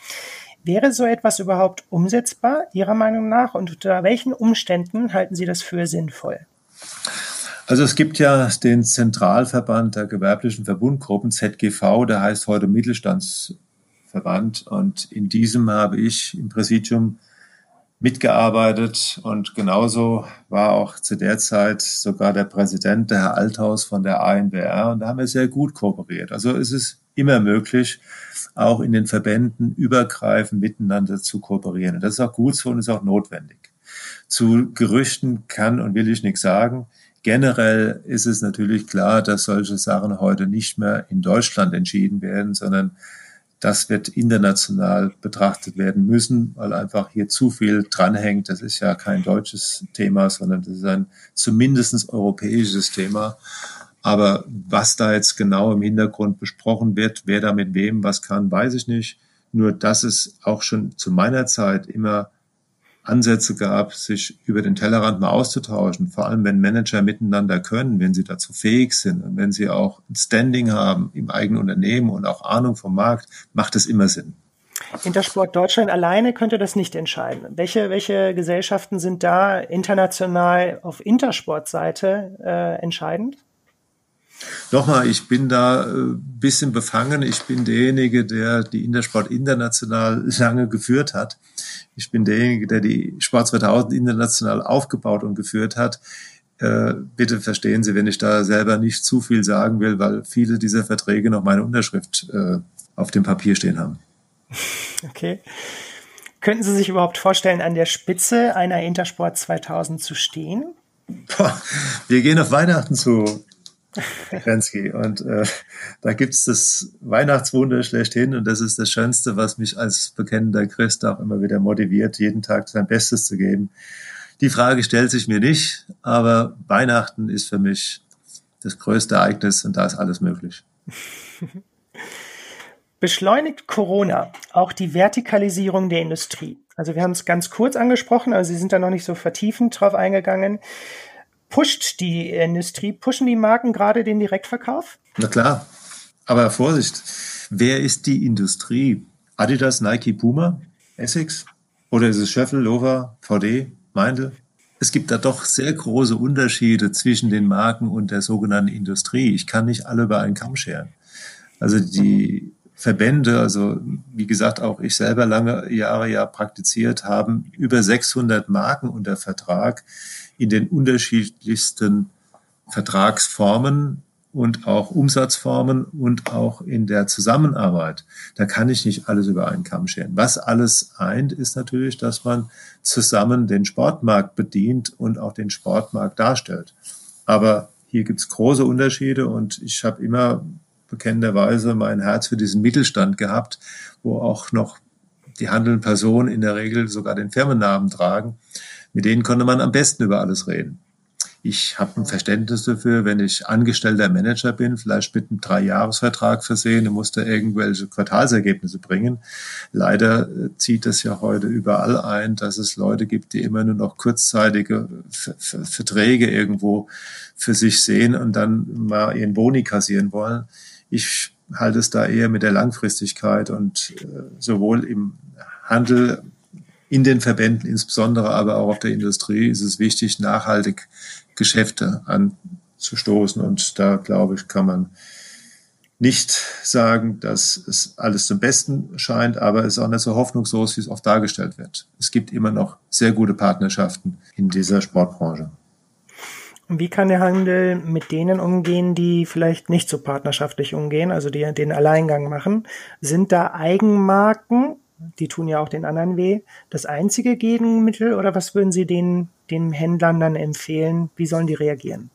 Wäre so etwas überhaupt umsetzbar, Ihrer Meinung nach? Und unter welchen Umständen halten Sie das für sinnvoll?
Also es gibt ja den Zentralverband der gewerblichen Verbundgruppen, ZGV, der heißt heute Mittelstandsverband. Und in diesem habe ich im Präsidium mitgearbeitet und genauso war auch zu der Zeit sogar der Präsident, der Herr Althaus von der ANWR und da haben wir sehr gut kooperiert. Also es ist immer möglich, auch in den Verbänden übergreifend miteinander zu kooperieren. Und das ist auch gut so und ist auch notwendig. Zu Gerüchten kann und will ich nichts sagen. Generell ist es natürlich klar, dass solche Sachen heute nicht mehr in Deutschland entschieden werden, sondern das wird international betrachtet werden müssen, weil einfach hier zu viel dranhängt. Das ist ja kein deutsches Thema, sondern das ist ein zumindest europäisches Thema. Aber was da jetzt genau im Hintergrund besprochen wird, wer da mit wem was kann, weiß ich nicht. Nur dass es auch schon zu meiner Zeit immer Ansätze gab, sich über den Tellerrand mal auszutauschen, vor allem wenn Manager miteinander können, wenn sie dazu fähig sind und wenn sie auch ein Standing haben im eigenen Unternehmen und auch Ahnung vom Markt, macht es immer Sinn.
Intersport Deutschland alleine könnte das nicht entscheiden. Welche, welche Gesellschaften sind da international auf Intersport-Seite äh, entscheidend?
Nochmal, ich bin da ein äh, bisschen befangen. Ich bin derjenige, der die Intersport international lange geführt hat. Ich bin derjenige, der die Sport 2000 international aufgebaut und geführt hat. Äh, bitte verstehen Sie, wenn ich da selber nicht zu viel sagen will, weil viele dieser Verträge noch meine Unterschrift äh, auf dem Papier stehen haben. (laughs)
Okay. Könnten Sie sich überhaupt vorstellen, an der Spitze einer Intersport 2000 zu stehen?
Wir gehen auf Weihnachten zu. Grenzky. Und äh, da gibt's das Weihnachtswunder schlechthin und das ist das Schönste, was mich als bekennender Christ auch immer wieder motiviert, jeden Tag sein Bestes zu geben. Die Frage stellt sich mir nicht, aber Weihnachten ist für mich das größte Ereignis und da ist alles möglich. (laughs)
Beschleunigt Corona auch die Vertikalisierung der Industrie? Also wir haben es ganz kurz angesprochen, aber Sie sind da noch nicht so vertiefend drauf eingegangen. Pusht die Industrie, pushen die Marken gerade den Direktverkauf?
Na klar. Aber Vorsicht, wer ist die Industrie? Adidas, Nike, Puma, Essex? Oder ist es Schöffel, Lover, VD, Meindl? Es gibt da doch sehr große Unterschiede zwischen den Marken und der sogenannten Industrie. Ich kann nicht alle über einen Kamm scheren. Also die Verbände, also wie gesagt, auch ich selber lange Jahre ja praktiziert, haben über 600 Marken unter Vertrag in den unterschiedlichsten Vertragsformen und auch Umsatzformen und auch in der Zusammenarbeit. Da kann ich nicht alles über einen Kamm scheren. Was alles eint, ist natürlich, dass man zusammen den Sportmarkt bedient und auch den Sportmarkt darstellt. Aber hier gibt's große Unterschiede und ich habe immer bekennenderweise mein Herz für diesen Mittelstand gehabt, wo auch noch die handelnden Personen in der Regel sogar den Firmennamen tragen. Mit denen konnte man am besten über alles reden. Ich habe ein Verständnis dafür, wenn ich angestellter Manager bin, vielleicht mit einem Dreijahresvertrag versehen und musste irgendwelche Quartalsergebnisse bringen. Leider äh, zieht es ja heute überall ein, dass es Leute gibt, die immer nur noch kurzzeitige Verträge irgendwo für sich sehen und dann mal ihren Boni kassieren wollen. Ich halte es da eher mit der Langfristigkeit und äh, sowohl im Handel in den Verbänden insbesondere, aber auch auf der Industrie ist es wichtig, nachhaltig Geschäfte anzustoßen. Und da, glaube ich, kann man nicht sagen, dass es alles zum Besten scheint, aber es ist auch nicht so hoffnungslos, wie es oft dargestellt wird. Es gibt immer noch sehr gute Partnerschaften in dieser Sportbranche.
Und wie kann der Handel mit denen umgehen, die vielleicht nicht so partnerschaftlich umgehen, also die den Alleingang machen? Sind da Eigenmarken die tun ja auch den anderen weh, das einzige Gegenmittel oder was würden Sie den, den Händlern dann empfehlen? Wie sollen die reagieren?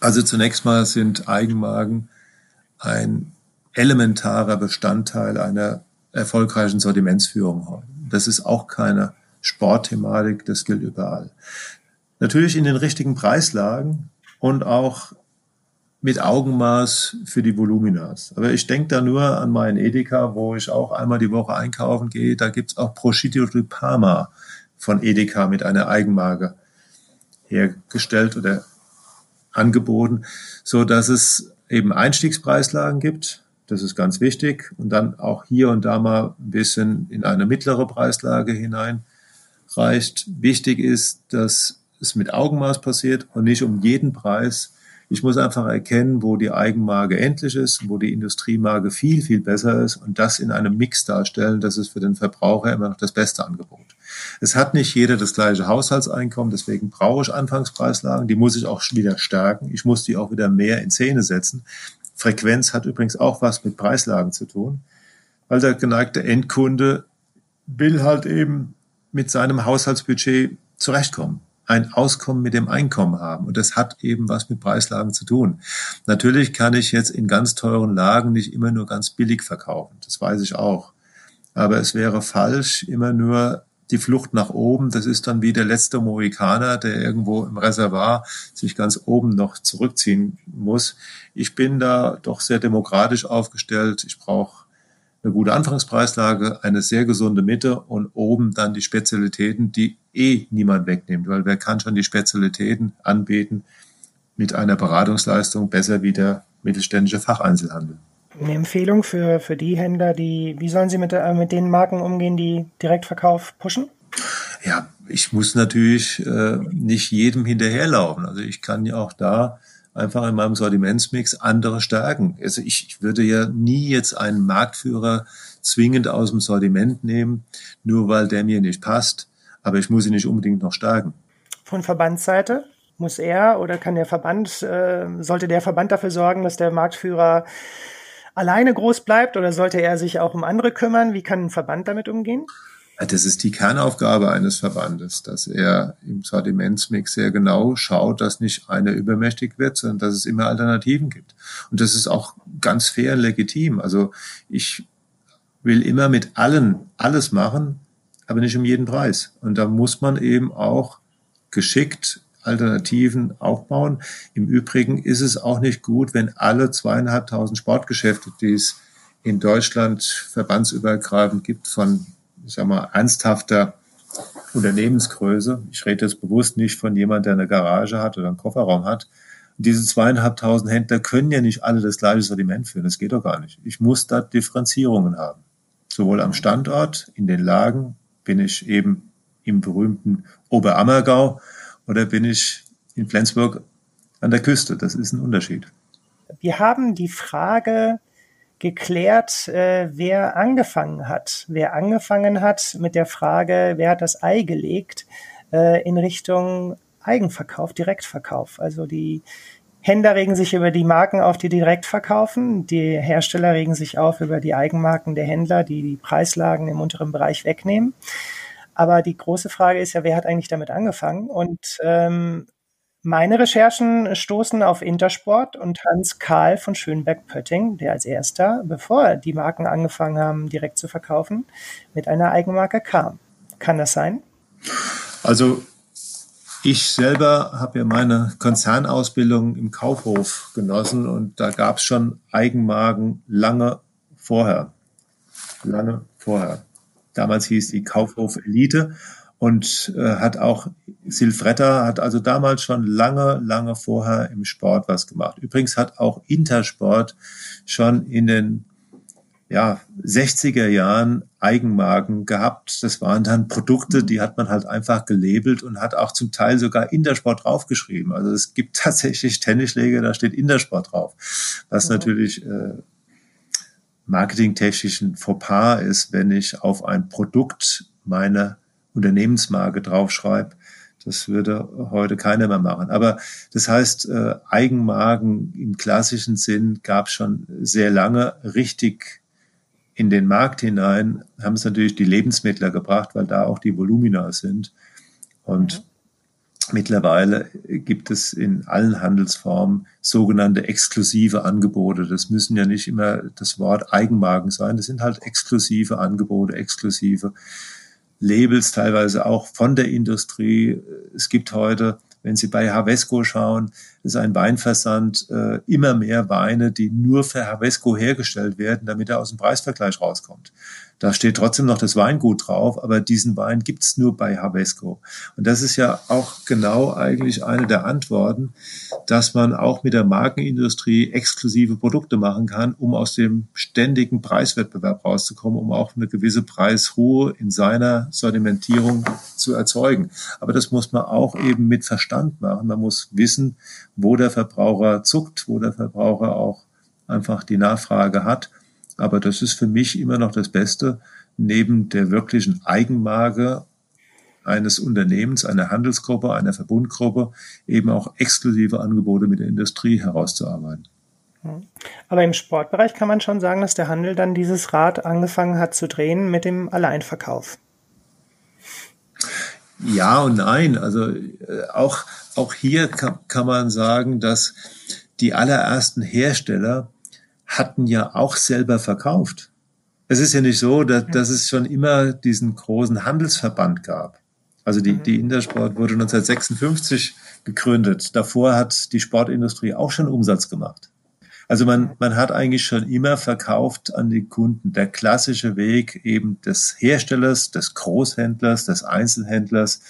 Also zunächst mal sind Eigenmarken ein elementarer Bestandteil einer erfolgreichen Sortimentsführung. Das ist auch keine Sportthematik, das gilt überall. Natürlich in den richtigen Preislagen und auch mit Augenmaß für die Voluminas. Aber ich denke da nur an meinen Edeka, wo ich auch einmal die Woche einkaufen gehe. Da gibt's auch Prosciutto di Parma von Edeka mit einer Eigenmarke hergestellt oder angeboten, so dass es eben Einstiegspreislagen gibt. Das ist ganz wichtig. Und dann auch hier und da mal ein bisschen in eine mittlere Preislage hineinreicht. Wichtig ist, dass es mit Augenmaß passiert und nicht um jeden Preis ich muss einfach erkennen, wo die Eigenmarke endlich ist, wo die Industriemarke viel, viel besser ist und das in einem Mix darstellen. Das ist für den Verbraucher immer noch das beste Angebot. Es hat nicht jeder das gleiche Haushaltseinkommen, deswegen brauche ich Anfangspreislagen. Die muss ich auch wieder stärken. Ich muss die auch wieder mehr in Szene setzen. Frequenz hat übrigens auch was mit Preislagen zu tun, weil der geneigte Endkunde will halt eben mit seinem Haushaltsbudget zurechtkommen ein Auskommen mit dem Einkommen haben. Und das hat eben was mit Preislagen zu tun. Natürlich kann ich jetzt in ganz teuren Lagen nicht immer nur ganz billig verkaufen. Das weiß ich auch. Aber es wäre falsch, immer nur die Flucht nach oben. Das ist dann wie der letzte Mohikaner, der irgendwo im Reservoir sich ganz oben noch zurückziehen muss. Ich bin da doch sehr demokratisch aufgestellt. Ich brauche eine gute Anfangspreislage, eine sehr gesunde Mitte und oben dann die Spezialitäten, die eh niemand wegnimmt, weil wer kann schon die Spezialitäten anbieten mit einer Beratungsleistung besser wie der mittelständische Facheinzelhandel.
Eine Empfehlung für, für die Händler, die, wie sollen sie mit, äh, mit den Marken umgehen, die Direktverkauf pushen?
Ja, ich muss natürlich äh, nicht jedem hinterherlaufen. Also ich kann ja auch da einfach in meinem Sortimentsmix andere Stärken. Also ich, ich würde ja nie jetzt einen Marktführer zwingend aus dem Sortiment nehmen, nur weil der mir nicht passt, aber ich muss ihn nicht unbedingt noch stärken.
Von Verbandsseite muss er oder kann der Verband, äh, sollte der Verband dafür sorgen, dass der Marktführer alleine groß bleibt oder sollte er sich auch um andere kümmern? Wie kann ein Verband damit umgehen?
Das ist die Kernaufgabe eines Verbandes, dass er im Sortimentsmix sehr genau schaut, dass nicht einer übermächtig wird, sondern dass es immer Alternativen gibt. Und das ist auch ganz fair und legitim. Also ich will immer mit allen alles machen, aber nicht um jeden Preis. Und da muss man eben auch geschickt Alternativen aufbauen. Im Übrigen ist es auch nicht gut, wenn alle zweieinhalbtausend Sportgeschäfte, die es in Deutschland verbandsübergreifend gibt, von ich sag mal, ernsthafter Unternehmensgröße. Ich rede jetzt bewusst nicht von jemand, der eine Garage hat oder einen Kofferraum hat. diese zweieinhalbtausend Händler können ja nicht alle das gleiche Sortiment führen. Das geht doch gar nicht. Ich muss da Differenzierungen haben. Sowohl am Standort, in den Lagen, bin ich eben im berühmten Oberammergau oder bin ich in Flensburg an der Küste. Das ist ein Unterschied.
Wir haben die Frage geklärt, äh, wer angefangen hat. Wer angefangen hat mit der Frage, wer hat das Ei gelegt, äh, in Richtung Eigenverkauf, Direktverkauf. Also die Händler regen sich über die Marken auf, die direkt verkaufen. Die Hersteller regen sich auf über die Eigenmarken der Händler, die die Preislagen im unteren Bereich wegnehmen. Aber die große Frage ist ja, wer hat eigentlich damit angefangen? Und ähm, meine Recherchen stoßen auf Intersport und Hans Karl von Schönberg-Pötting, der als erster, bevor die Marken angefangen haben, direkt zu verkaufen, mit einer Eigenmarke kam. Kann das sein?
Also ich selber habe ja meine Konzernausbildung im Kaufhof genossen und da gab es schon Eigenmarken lange vorher. Lange vorher. Damals hieß die Kaufhof Elite und äh, hat auch Silfretta hat also damals schon lange, lange vorher im Sport was gemacht. Übrigens hat auch Intersport schon in den ja, 60er Jahren Eigenmarken gehabt. Das waren dann Produkte, die hat man halt einfach gelabelt und hat auch zum Teil sogar Intersport draufgeschrieben. Also es gibt (laughs) tatsächlich Tennisschläge, da steht Intersport drauf. Was mhm. natürlich äh, marketingtechnisch ein Fauxpas ist, wenn ich auf ein Produkt meine Unternehmensmarke draufschreibe. Das würde heute keiner mehr machen. Aber das heißt, äh, Eigenmarken im klassischen Sinn gab es schon sehr lange richtig in den Markt hinein, haben es natürlich die Lebensmittler gebracht, weil da auch die Volumina sind. Und mhm. Mittlerweile gibt es in allen Handelsformen sogenannte exklusive Angebote. Das müssen ja nicht immer das Wort Eigenmarken sein. Das sind halt exklusive Angebote, exklusive Labels, teilweise auch von der Industrie. Es gibt heute, wenn Sie bei Havesco schauen, ist ein Weinversand, äh, immer mehr Weine, die nur für Havesco hergestellt werden, damit er aus dem Preisvergleich rauskommt. Da steht trotzdem noch das Weingut drauf, aber diesen Wein gibt's nur bei Havesco. Und das ist ja auch genau eigentlich eine der Antworten, dass man auch mit der Markenindustrie exklusive Produkte machen kann, um aus dem ständigen Preiswettbewerb rauszukommen, um auch eine gewisse Preisruhe in seiner Sortimentierung zu erzeugen. Aber das muss man auch eben mit Verstand machen. Man muss wissen, wo der Verbraucher zuckt, wo der Verbraucher auch einfach die Nachfrage hat aber das ist für mich immer noch das Beste, neben der wirklichen Eigenmarke eines Unternehmens, einer Handelsgruppe, einer Verbundgruppe, eben auch exklusive Angebote mit der Industrie herauszuarbeiten.
Aber im Sportbereich kann man schon sagen, dass der Handel dann dieses Rad angefangen hat zu drehen mit dem Alleinverkauf.
Ja und nein. Also äh, auch, auch hier kann, kann man sagen, dass die allerersten Hersteller hatten ja auch selber verkauft. Es ist ja nicht so, dass, dass es schon immer diesen großen Handelsverband gab. Also die, die Intersport wurde 1956 gegründet. Davor hat die Sportindustrie auch schon Umsatz gemacht. Also man, man hat eigentlich schon immer verkauft an die Kunden. Der klassische Weg eben des Herstellers, des Großhändlers, des Einzelhändlers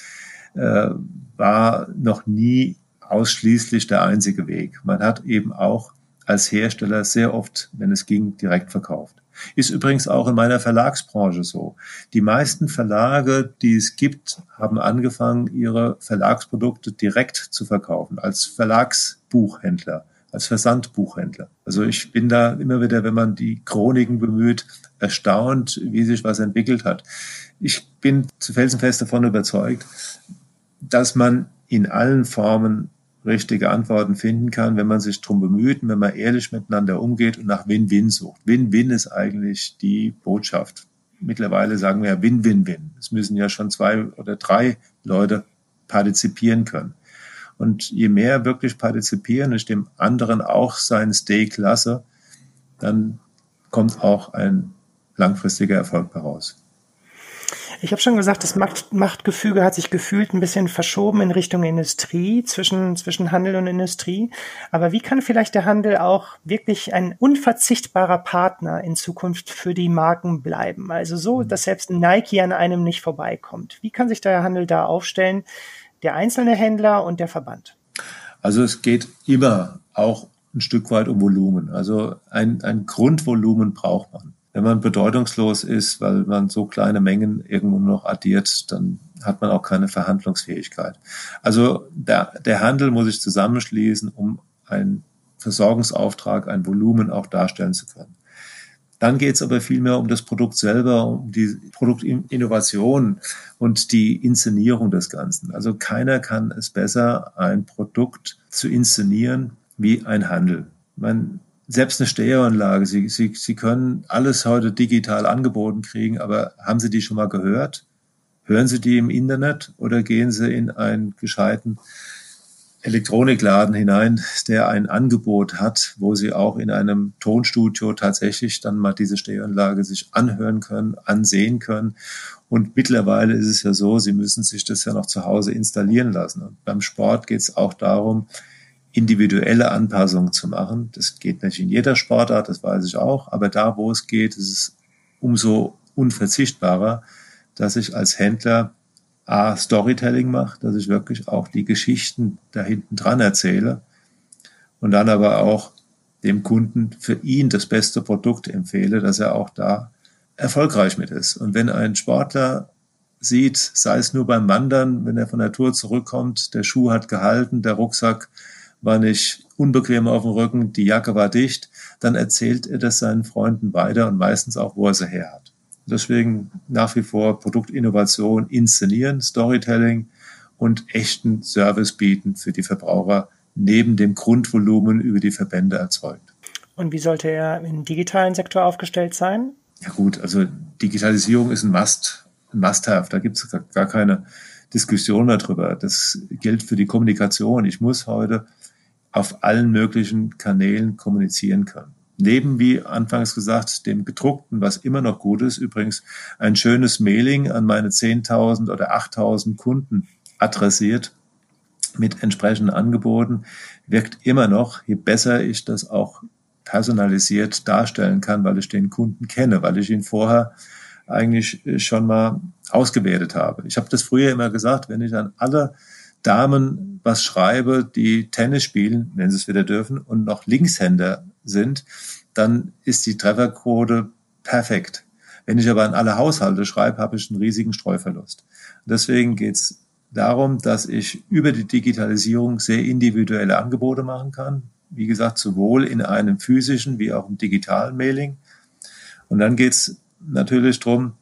äh, war noch nie ausschließlich der einzige Weg. Man hat eben auch als Hersteller sehr oft, wenn es ging, direkt verkauft. Ist übrigens auch in meiner Verlagsbranche so. Die meisten Verlage, die es gibt, haben angefangen, ihre Verlagsprodukte direkt zu verkaufen, als Verlagsbuchhändler, als Versandbuchhändler. Also ich bin da immer wieder, wenn man die Chroniken bemüht, erstaunt, wie sich was entwickelt hat. Ich bin zu felsenfest davon überzeugt, dass man in allen Formen richtige Antworten finden kann, wenn man sich darum bemüht, wenn man ehrlich miteinander umgeht und nach Win-Win sucht. Win-Win ist eigentlich die Botschaft. Mittlerweile sagen wir ja Win-Win-Win. Es müssen ja schon zwei oder drei Leute partizipieren können. Und je mehr wirklich partizipieren, ich dem anderen auch sein Steak lasse, dann kommt auch ein langfristiger Erfolg daraus.
Ich habe schon gesagt, das Machtgefüge hat sich gefühlt ein bisschen verschoben in Richtung Industrie, zwischen, zwischen Handel und Industrie. Aber wie kann vielleicht der Handel auch wirklich ein unverzichtbarer Partner in Zukunft für die Marken bleiben? Also so, mhm. dass selbst Nike an einem nicht vorbeikommt. Wie kann sich der Handel da aufstellen? Der einzelne Händler und der Verband?
Also es geht immer auch ein Stück weit um Volumen. Also ein, ein Grundvolumen braucht man. Wenn man bedeutungslos ist, weil man so kleine Mengen irgendwo noch addiert, dann hat man auch keine Verhandlungsfähigkeit. Also der, der Handel muss sich zusammenschließen, um einen Versorgungsauftrag, ein Volumen auch darstellen zu können. Dann geht es aber vielmehr um das Produkt selber, um die Produktinnovation und die Inszenierung des Ganzen. Also keiner kann es besser, ein Produkt zu inszenieren wie ein Handel. Man selbst eine Stereoanlage, Sie, Sie, Sie können alles heute digital angeboten kriegen, aber haben Sie die schon mal gehört? Hören Sie die im Internet oder gehen Sie in einen gescheiten Elektronikladen hinein, der ein Angebot hat, wo Sie auch in einem Tonstudio tatsächlich dann mal diese Stereoanlage sich anhören können, ansehen können. Und mittlerweile ist es ja so, Sie müssen sich das ja noch zu Hause installieren lassen. Und beim Sport geht es auch darum, individuelle Anpassungen zu machen. Das geht nicht in jeder Sportart, das weiß ich auch, aber da, wo es geht, ist es umso unverzichtbarer, dass ich als Händler A, Storytelling mache, dass ich wirklich auch die Geschichten da hinten dran erzähle und dann aber auch dem Kunden für ihn das beste Produkt empfehle, dass er auch da erfolgreich mit ist. Und wenn ein Sportler sieht, sei es nur beim Wandern, wenn er von der Tour zurückkommt, der Schuh hat gehalten, der Rucksack war nicht unbequem auf dem Rücken, die Jacke war dicht, dann erzählt er das seinen Freunden weiter und meistens auch, wo er sie her hat. Deswegen nach wie vor Produktinnovation, Inszenieren, Storytelling und echten Service bieten für die Verbraucher neben dem Grundvolumen über die Verbände erzeugt.
Und wie sollte er im digitalen Sektor aufgestellt sein?
Ja gut, also Digitalisierung ist ein Must, ein Must-have. Da gibt es gar keine Diskussion mehr drüber. Das gilt für die Kommunikation. Ich muss heute auf allen möglichen Kanälen kommunizieren können. Neben, wie anfangs gesagt, dem gedruckten, was immer noch gut ist, übrigens ein schönes Mailing an meine 10.000 oder 8.000 Kunden adressiert mit entsprechenden Angeboten, wirkt immer noch, je besser ich das auch personalisiert darstellen kann, weil ich den Kunden kenne, weil ich ihn vorher eigentlich schon mal ausgewertet habe. Ich habe das früher immer gesagt, wenn ich an alle Damen was schreibe, die Tennis spielen, wenn sie es wieder dürfen, und noch Linkshänder sind, dann ist die Trefferquote perfekt. Wenn ich aber an alle Haushalte schreibe, habe ich einen riesigen Streuverlust. Deswegen geht es darum, dass ich über die Digitalisierung sehr individuelle Angebote machen kann. Wie gesagt, sowohl in einem physischen wie auch im digitalen Mailing. Und dann geht es natürlich darum,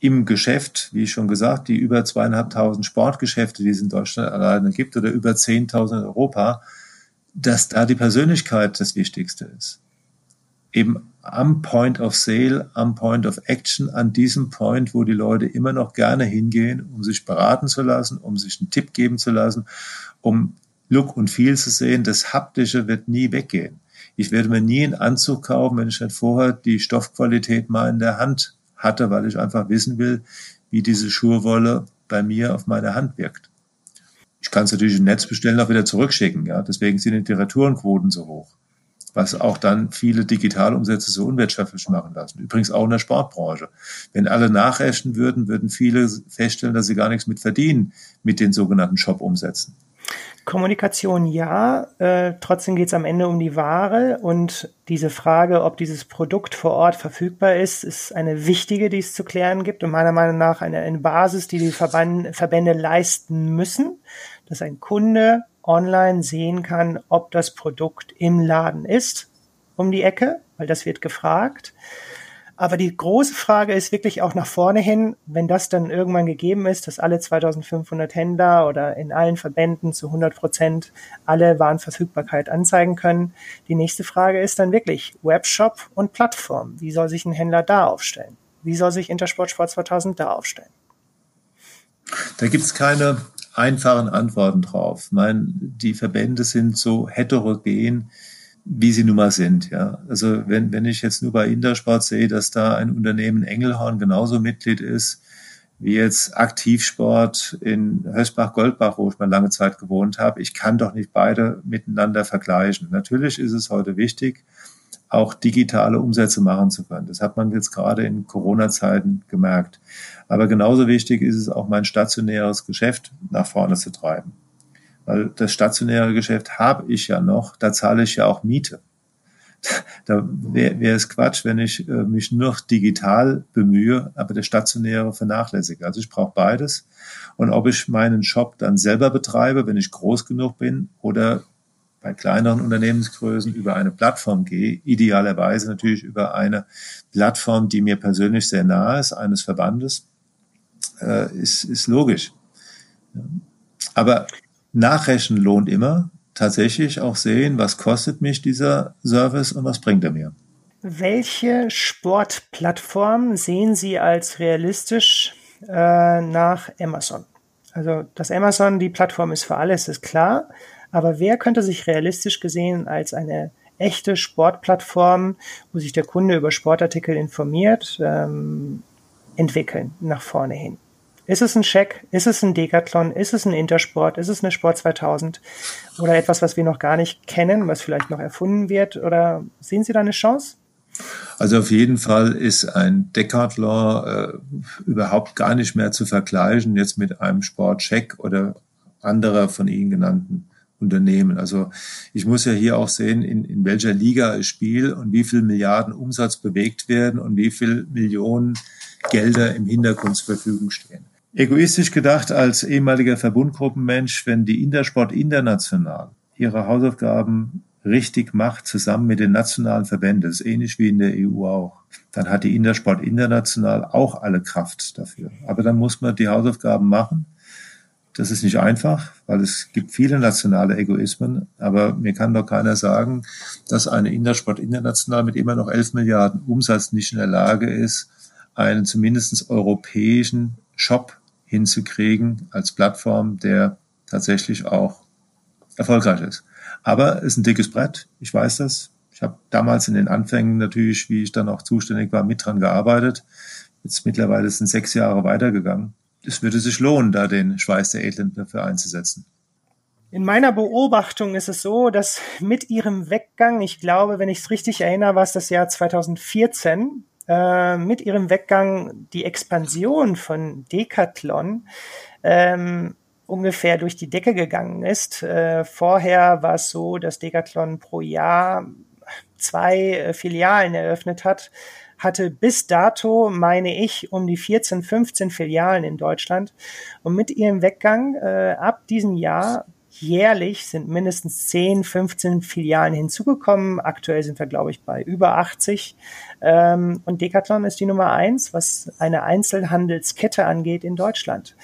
im Geschäft, wie schon gesagt, die über zweieinhalbtausend Sportgeschäfte, die es in Deutschland alleine gibt, oder über zehntausend in Europa, dass da die Persönlichkeit das Wichtigste ist. Eben am Point of Sale, am Point of Action, an diesem Point, wo die Leute immer noch gerne hingehen, um sich beraten zu lassen, um sich einen Tipp geben zu lassen, um Look und Feel zu sehen. Das Haptische wird nie weggehen. Ich werde mir nie einen Anzug kaufen, wenn ich nicht vorher die Stoffqualität mal in der Hand hatte, weil ich einfach wissen will, wie diese Schurwolle bei mir auf meine Hand wirkt. Ich kann es natürlich im Netz bestellen, auch wieder zurückschicken. Ja, deswegen sind die Retourenquoten so hoch, was auch dann viele Digitalumsätze so unwirtschaftlich machen lassen. Übrigens auch in der Sportbranche. Wenn alle nachrechnen würden, würden viele feststellen, dass sie gar nichts mit verdienen mit den sogenannten Shop-Umsätzen.
Kommunikation ja, äh, trotzdem geht es am Ende um die Ware und diese Frage, ob dieses Produkt vor Ort verfügbar ist, ist eine wichtige, die es zu klären gibt und meiner Meinung nach eine, eine Basis, die die Verband, Verbände leisten müssen, dass ein Kunde online sehen kann, ob das Produkt im Laden ist, um die Ecke, weil das wird gefragt. Aber die große Frage ist wirklich auch nach vorne hin, wenn das dann irgendwann gegeben ist, dass alle 2500 Händler oder in allen Verbänden zu 100 Prozent alle Warenverfügbarkeit anzeigen können. Die nächste Frage ist dann wirklich Webshop und Plattform. Wie soll sich ein Händler da aufstellen? Wie soll sich Intersport Sport 2000 da aufstellen?
Da gibt es keine einfachen Antworten drauf. Ich meine, die Verbände sind so heterogen, wie sie nun mal sind. Ja. Also wenn, wenn ich jetzt nur bei Intersport sehe, dass da ein Unternehmen Engelhorn genauso Mitglied ist, wie jetzt Aktivsport in Hösbach-Goldbach, wo ich mal lange Zeit gewohnt habe. Ich kann doch nicht beide miteinander vergleichen. Natürlich ist es heute wichtig, auch digitale Umsätze machen zu können. Das hat man jetzt gerade in Corona-Zeiten gemerkt. Aber genauso wichtig ist es auch, mein stationäres Geschäft nach vorne zu treiben. Weil das stationäre Geschäft habe ich ja noch, da zahle ich ja auch Miete. (laughs) Da wäre wär es Quatsch, wenn ich äh, mich nur digital bemühe, aber das Stationäre vernachlässige. Also ich brauche beides. Und ob ich meinen Shop dann selber betreibe, wenn ich groß genug bin, oder bei kleineren Unternehmensgrößen über eine Plattform gehe, idealerweise natürlich über eine Plattform, die mir persönlich sehr nahe ist, eines Verbandes, äh, ist, ist logisch. Aber Nachrechnen lohnt immer. Tatsächlich auch sehen, was kostet mich dieser Service und was bringt er mir.
Welche Sportplattform sehen Sie als realistisch äh, nach Amazon? Also, dass Amazon die Plattform ist für alles, ist klar. Aber wer könnte sich realistisch gesehen als eine echte Sportplattform, wo sich der Kunde über Sportartikel informiert, ähm, entwickeln nach vorne hin? Ist es ein Check? Ist es ein Decathlon? Ist es ein Intersport? Ist es eine Sport 2000? Oder etwas, was wir noch gar nicht kennen, was vielleicht noch erfunden wird? Oder sehen Sie da eine Chance?
Also auf jeden Fall ist ein Decathlon äh, überhaupt gar nicht mehr zu vergleichen jetzt mit einem Sportcheck oder anderer von Ihnen genannten Unternehmen. Also ich muss ja hier auch sehen, in, in welcher Liga ich spiele und wie viel Milliarden Umsatz bewegt werden und wie viel Millionen Gelder im Hintergrund zur Verfügung stehen. Egoistisch gedacht als ehemaliger Verbundgruppenmensch, wenn die Intersport international ihre Hausaufgaben richtig macht, zusammen mit den nationalen Verbänden, das ist ähnlich wie in der EU auch, dann hat die Intersport international auch alle Kraft dafür. Aber dann muss man die Hausaufgaben machen. Das ist nicht einfach, weil es gibt viele nationale Egoismen, aber mir kann doch keiner sagen, dass eine Intersport international mit immer noch 11 Milliarden Umsatz nicht in der Lage ist, einen zumindest europäischen Shop hinzukriegen als Plattform, der tatsächlich auch erfolgreich ist. Aber es ist ein dickes Brett, ich weiß das. Ich habe damals in den Anfängen natürlich, wie ich dann auch zuständig war, mit dran gearbeitet. Jetzt mittlerweile sind sechs Jahre weitergegangen. Es würde sich lohnen, da den Schweiß der Edlen dafür einzusetzen.
In meiner Beobachtung ist es so, dass mit ihrem Weggang, ich glaube, wenn ich es richtig erinnere, war es das Jahr 2014, äh, mit ihrem Weggang die Expansion von Decathlon ähm, ungefähr durch die Decke gegangen ist. Äh, vorher war es so, dass Decathlon pro Jahr zwei äh, Filialen eröffnet hat, hatte bis dato, meine ich, um die 14, 15 Filialen in Deutschland. Und mit ihrem Weggang äh, ab diesem Jahr jährlich sind mindestens 10, 15 Filialen hinzugekommen. Aktuell sind wir, glaube ich, bei über 80. Ähm, und Decathlon ist die Nummer eins, was eine Einzelhandelskette angeht in Deutschland.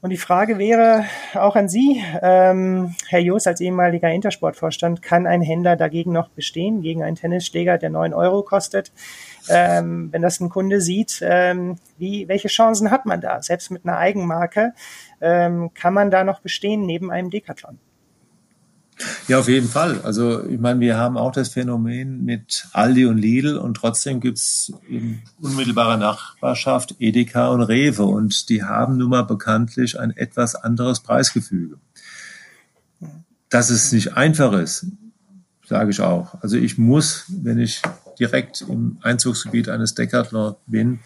Und die Frage wäre auch an Sie, ähm, Herr Joos, als ehemaliger Intersportvorstand, kann ein Händler dagegen noch bestehen, gegen einen Tennisschläger, der neun Euro kostet? Ähm, wenn das ein Kunde sieht, ähm, wie, welche Chancen hat man da? Selbst mit einer Eigenmarke ähm, kann man da noch bestehen neben einem Decathlon?
Ja, auf jeden Fall. Also ich meine, wir haben auch das Phänomen mit Aldi und Lidl und trotzdem gibt's in unmittelbarer Nachbarschaft Edeka und Rewe und die haben nun mal bekanntlich ein etwas anderes Preisgefüge. Dass es nicht einfach ist, sage ich auch. Also ich muss, wenn ich direkt im Einzugsgebiet eines Decathlon bin,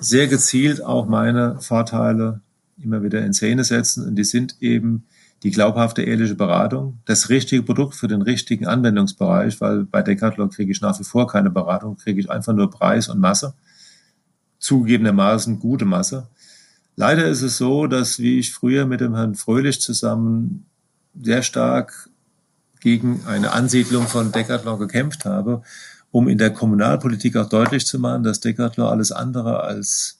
sehr gezielt auch meine Vorteile immer wieder in Szene setzen und die sind eben die glaubhafte, ehrliche Beratung, das richtige Produkt für den richtigen Anwendungsbereich, weil bei Decathlon kriege ich nach wie vor keine Beratung, kriege ich einfach nur Preis und Masse. Zugegebenermaßen gute Masse. Leider ist es so, dass, wie ich früher mit dem Herrn Fröhlich zusammen sehr stark gegen eine Ansiedlung von Decathlon gekämpft habe, um in der Kommunalpolitik auch deutlich zu machen, dass Decathlon alles andere als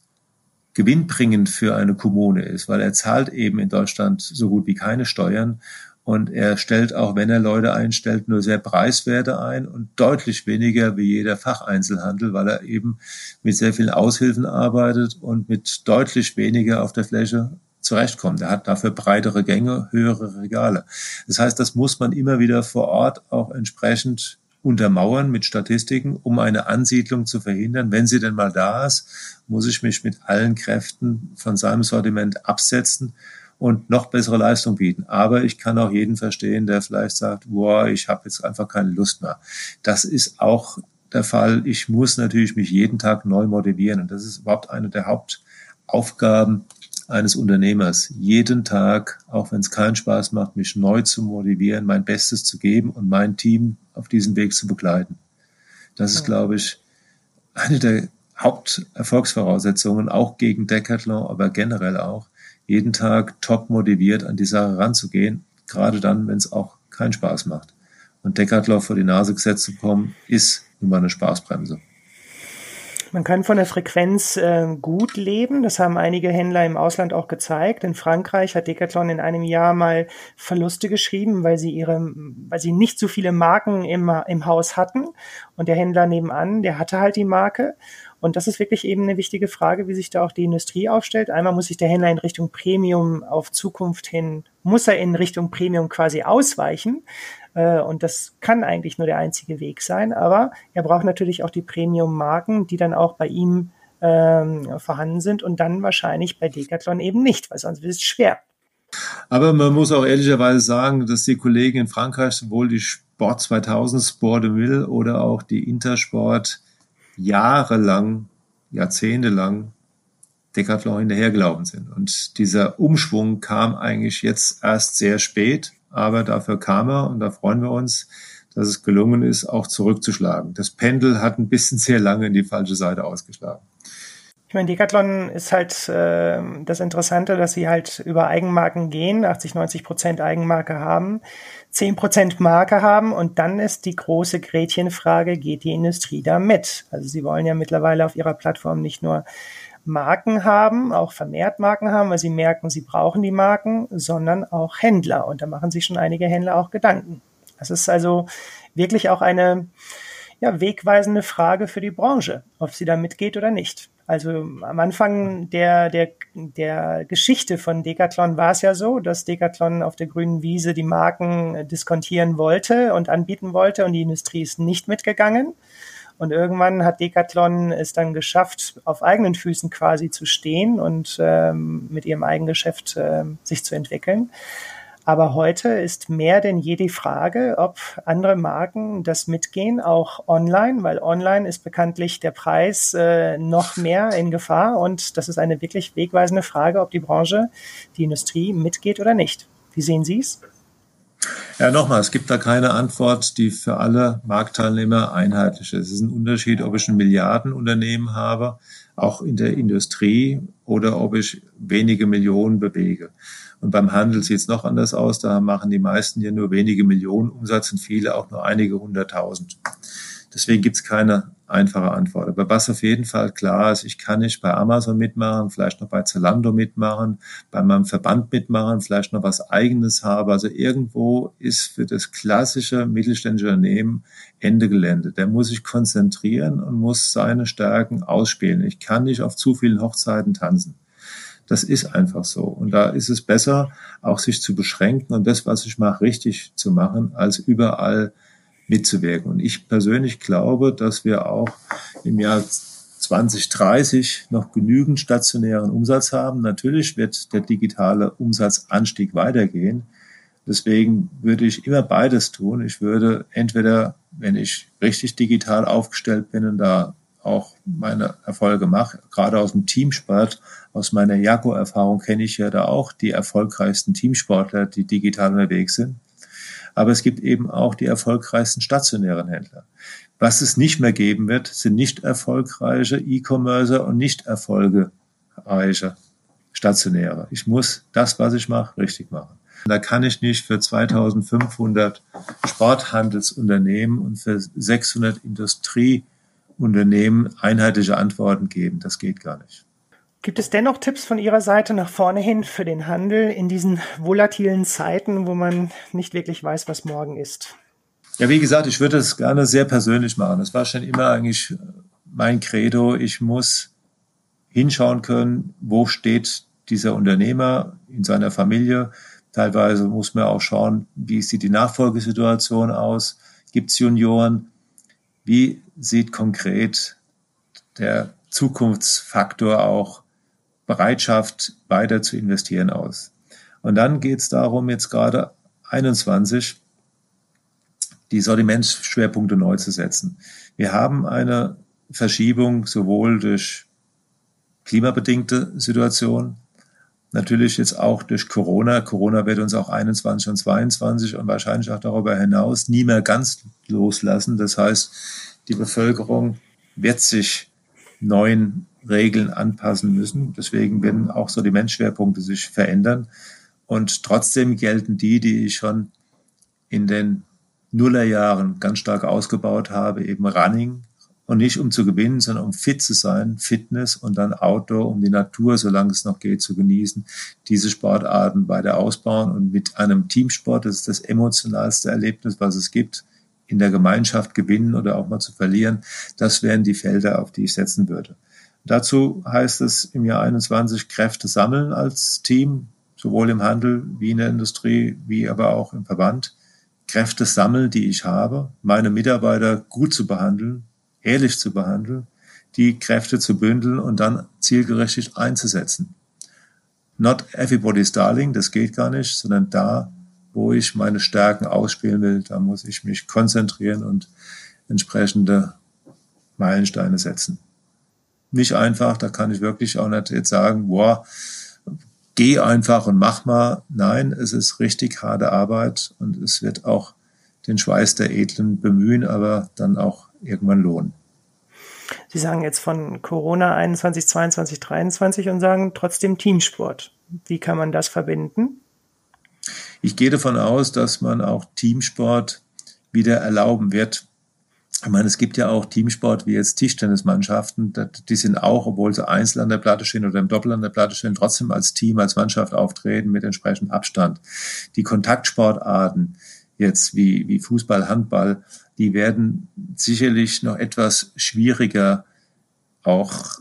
gewinnbringend für eine Kommune ist, weil er zahlt eben in Deutschland so gut wie keine Steuern und er stellt auch, wenn er Leute einstellt, nur sehr preiswerte ein und deutlich weniger wie jeder Facheinzelhandel, weil er eben mit sehr vielen Aushilfen arbeitet und mit deutlich weniger auf der Fläche zurechtkommt. Er hat dafür breitere Gänge, höhere Regale. Das heißt, das muss man immer wieder vor Ort auch entsprechend untermauern mit Statistiken, um eine Ansiedlung zu verhindern. Wenn sie denn mal da ist, muss ich mich mit allen Kräften von seinem Sortiment absetzen und noch bessere Leistung bieten. Aber ich kann auch jeden verstehen, der vielleicht sagt, boah, ich habe jetzt einfach keine Lust mehr. Das ist auch der Fall. Ich muss natürlich mich jeden Tag neu motivieren. Und das ist überhaupt eine der Hauptaufgaben eines Unternehmers, jeden Tag, auch wenn es keinen Spaß macht, mich neu zu motivieren, mein Bestes zu geben und mein Team auf diesem Weg zu begleiten. Das ist, glaube ich, eine der Haupterfolgsvoraussetzungen, auch gegen Decathlon, aber generell auch, jeden Tag top motiviert an die Sache ranzugehen, gerade dann, wenn es auch keinen Spaß macht. Und Decathlon vor die Nase gesetzt zu bekommen, ist nun mal eine Spaßbremse.
Man kann von der Frequenz äh, gut leben. Das haben einige Händler im Ausland auch gezeigt. In Frankreich hat Decathlon in einem Jahr mal Verluste geschrieben, weil sie ihre, weil sie nicht so viele Marken im, im Haus hatten. Und der Händler nebenan, der hatte halt die Marke. Und das ist wirklich eben eine wichtige Frage, wie sich da auch die Industrie aufstellt. Einmal muss sich der Händler in Richtung Premium auf Zukunft hin, muss er in Richtung Premium quasi ausweichen. Äh, und das kann eigentlich nur der einzige Weg sein. Aber er braucht natürlich auch die Premium-Marken, die dann auch bei ihm ähm, vorhanden sind und dann wahrscheinlich bei Decathlon eben nicht, weil sonst wird es schwer.
Aber man muss auch ehrlicherweise sagen, dass die Kollegen in Frankreich sowohl die Sport 2000 Sport de Mille oder auch die Intersport jahrelang, jahrzehntelang Decathlon hinterhergelaufen sind. Und dieser Umschwung kam eigentlich jetzt erst sehr spät aber dafür kam er und da freuen wir uns, dass es gelungen ist, auch zurückzuschlagen. Das Pendel hat ein bisschen sehr lange in die falsche Seite ausgeschlagen.
Ich meine, Decathlon ist halt äh, das Interessante, dass sie halt über Eigenmarken gehen, 80, 90 Prozent Eigenmarke haben, 10 Prozent Marke haben und dann ist die große Gretchenfrage, geht die Industrie da mit? Also sie wollen ja mittlerweile auf ihrer Plattform nicht nur Marken haben, auch vermehrt Marken haben, weil sie merken, sie brauchen die Marken, sondern auch Händler. Und da machen sich schon einige Händler auch Gedanken. Das ist also wirklich auch eine ja, wegweisende Frage für die Branche, ob sie da mitgeht oder nicht. Also am Anfang der, der, der Geschichte von Decathlon war es ja so, dass Decathlon auf der grünen Wiese die Marken diskontieren wollte und anbieten wollte und die Industrie ist nicht mitgegangen. Und irgendwann hat Decathlon es dann geschafft, auf eigenen Füßen quasi zu stehen und ähm, mit ihrem eigenen Geschäft äh, sich zu entwickeln. Aber heute ist mehr denn je die Frage, ob andere Marken das mitgehen, auch online, weil online ist bekanntlich der Preis äh, noch mehr in Gefahr. Und das ist eine wirklich wegweisende Frage, ob die Branche, die Industrie mitgeht oder nicht. Wie sehen Sie es?
Ja, nochmal, es gibt da keine Antwort, die für alle Marktteilnehmer einheitlich ist. Es ist ein Unterschied, ob ich ein Milliardenunternehmen habe, auch in der Industrie, oder ob ich wenige Millionen bewege. Und beim Handel sieht es noch anders aus. Da machen die meisten ja nur wenige Millionen Umsatz und viele auch nur einige hunderttausend. Deswegen gibt es keine einfache Antwort. Aber was auf jeden Fall klar ist, ich kann nicht bei Amazon mitmachen, vielleicht noch bei Zalando mitmachen, bei meinem Verband mitmachen, vielleicht noch was eigenes habe. Also irgendwo ist für das klassische mittelständische Unternehmen Ende Gelände. Der muss sich konzentrieren und muss seine Stärken ausspielen. Ich kann nicht auf zu vielen Hochzeiten tanzen. Das ist einfach so. Und da ist es besser, auch sich zu beschränken und das, was ich mache, richtig zu machen, als überall mitzuwirken. Und ich persönlich glaube, dass wir auch im Jahr 2030 noch genügend stationären Umsatz haben. Natürlich wird der digitale Umsatzanstieg weitergehen. Deswegen würde ich immer beides tun. Ich würde entweder, wenn ich richtig digital aufgestellt bin und da auch meine Erfolge mache. Gerade aus dem Teamsport, aus meiner Jaco-Erfahrung kenne ich ja da auch die erfolgreichsten Teamsportler, die digital unterwegs sind. Aber es gibt eben auch die erfolgreichsten stationären Händler. Was es nicht mehr geben wird, sind nicht erfolgreiche E-Commerce und nicht erfolgreiche stationäre. Ich muss das, was ich mache, richtig machen. Da kann ich nicht für 2500 Sporthandelsunternehmen und für 600 Industrieunternehmen einheitliche Antworten geben. Das geht gar nicht.
Gibt es dennoch Tipps von Ihrer Seite nach vorne hin für den Handel in diesen volatilen Zeiten, wo man nicht wirklich weiß, was morgen ist?
Ja, wie gesagt, ich würde es gerne sehr persönlich machen. Das war schon immer eigentlich mein Credo. Ich muss hinschauen können, wo steht dieser Unternehmer in seiner Familie. Teilweise muss man auch schauen, wie sieht die Nachfolgesituation aus? Gibt es Junioren? Wie sieht konkret der Zukunftsfaktor auch Bereitschaft weiter zu investieren aus? Und dann geht es darum, jetzt gerade 21 die Sortimentsschwerpunkte neu zu setzen. Wir haben eine Verschiebung sowohl durch klimabedingte Situation, natürlich jetzt auch durch Corona. Corona wird uns auch 21 und 22 und wahrscheinlich auch darüber hinaus nie mehr ganz loslassen. Das heißt, die Bevölkerung wird sich neuen Regeln anpassen müssen. Deswegen werden auch so die Menschschwerpunkte sich verändern. Und trotzdem gelten die, die ich schon in den Nullerjahren ganz stark ausgebaut habe, eben Running, und nicht um zu gewinnen, sondern um fit zu sein, Fitness und dann Outdoor, um die Natur, solange es noch geht, zu genießen, diese Sportarten weiter ausbauen und mit einem Teamsport, das ist das emotionalste Erlebnis, was es gibt, in der Gemeinschaft gewinnen oder auch mal zu verlieren, das wären die Felder, auf die ich setzen würde. Dazu heißt es im Jahr 21 Kräfte sammeln als Team, sowohl im Handel wie in der Industrie, wie aber auch im Verband. Kräfte sammeln, die ich habe, meine Mitarbeiter gut zu behandeln, ehrlich zu behandeln, die Kräfte zu bündeln und dann zielgerichtet einzusetzen. Not everybody's darling, das geht gar nicht, sondern da, wo ich meine Stärken ausspielen will, da muss ich mich konzentrieren und entsprechende Meilensteine setzen. Nicht einfach, da kann ich wirklich auch nicht jetzt sagen, boah, geh einfach und mach mal. Nein, es ist richtig harte Arbeit und es wird auch den Schweiß der Edlen bemühen, aber dann auch irgendwann lohnen.
Sie sagen jetzt von Corona 21, 22, 23 und sagen trotzdem Teamsport. Wie kann man das verbinden?
Ich gehe davon aus, dass man auch Teamsport wieder erlauben wird. Ich meine, es gibt ja auch Teamsport wie jetzt Tischtennismannschaften, die sind auch, obwohl sie einzeln an der Platte stehen oder im Doppel an der Platte stehen, trotzdem als Team, als Mannschaft auftreten mit entsprechendem Abstand. Die Kontaktsportarten, jetzt wie, wie Fußball, Handball, die werden sicherlich noch etwas schwieriger auch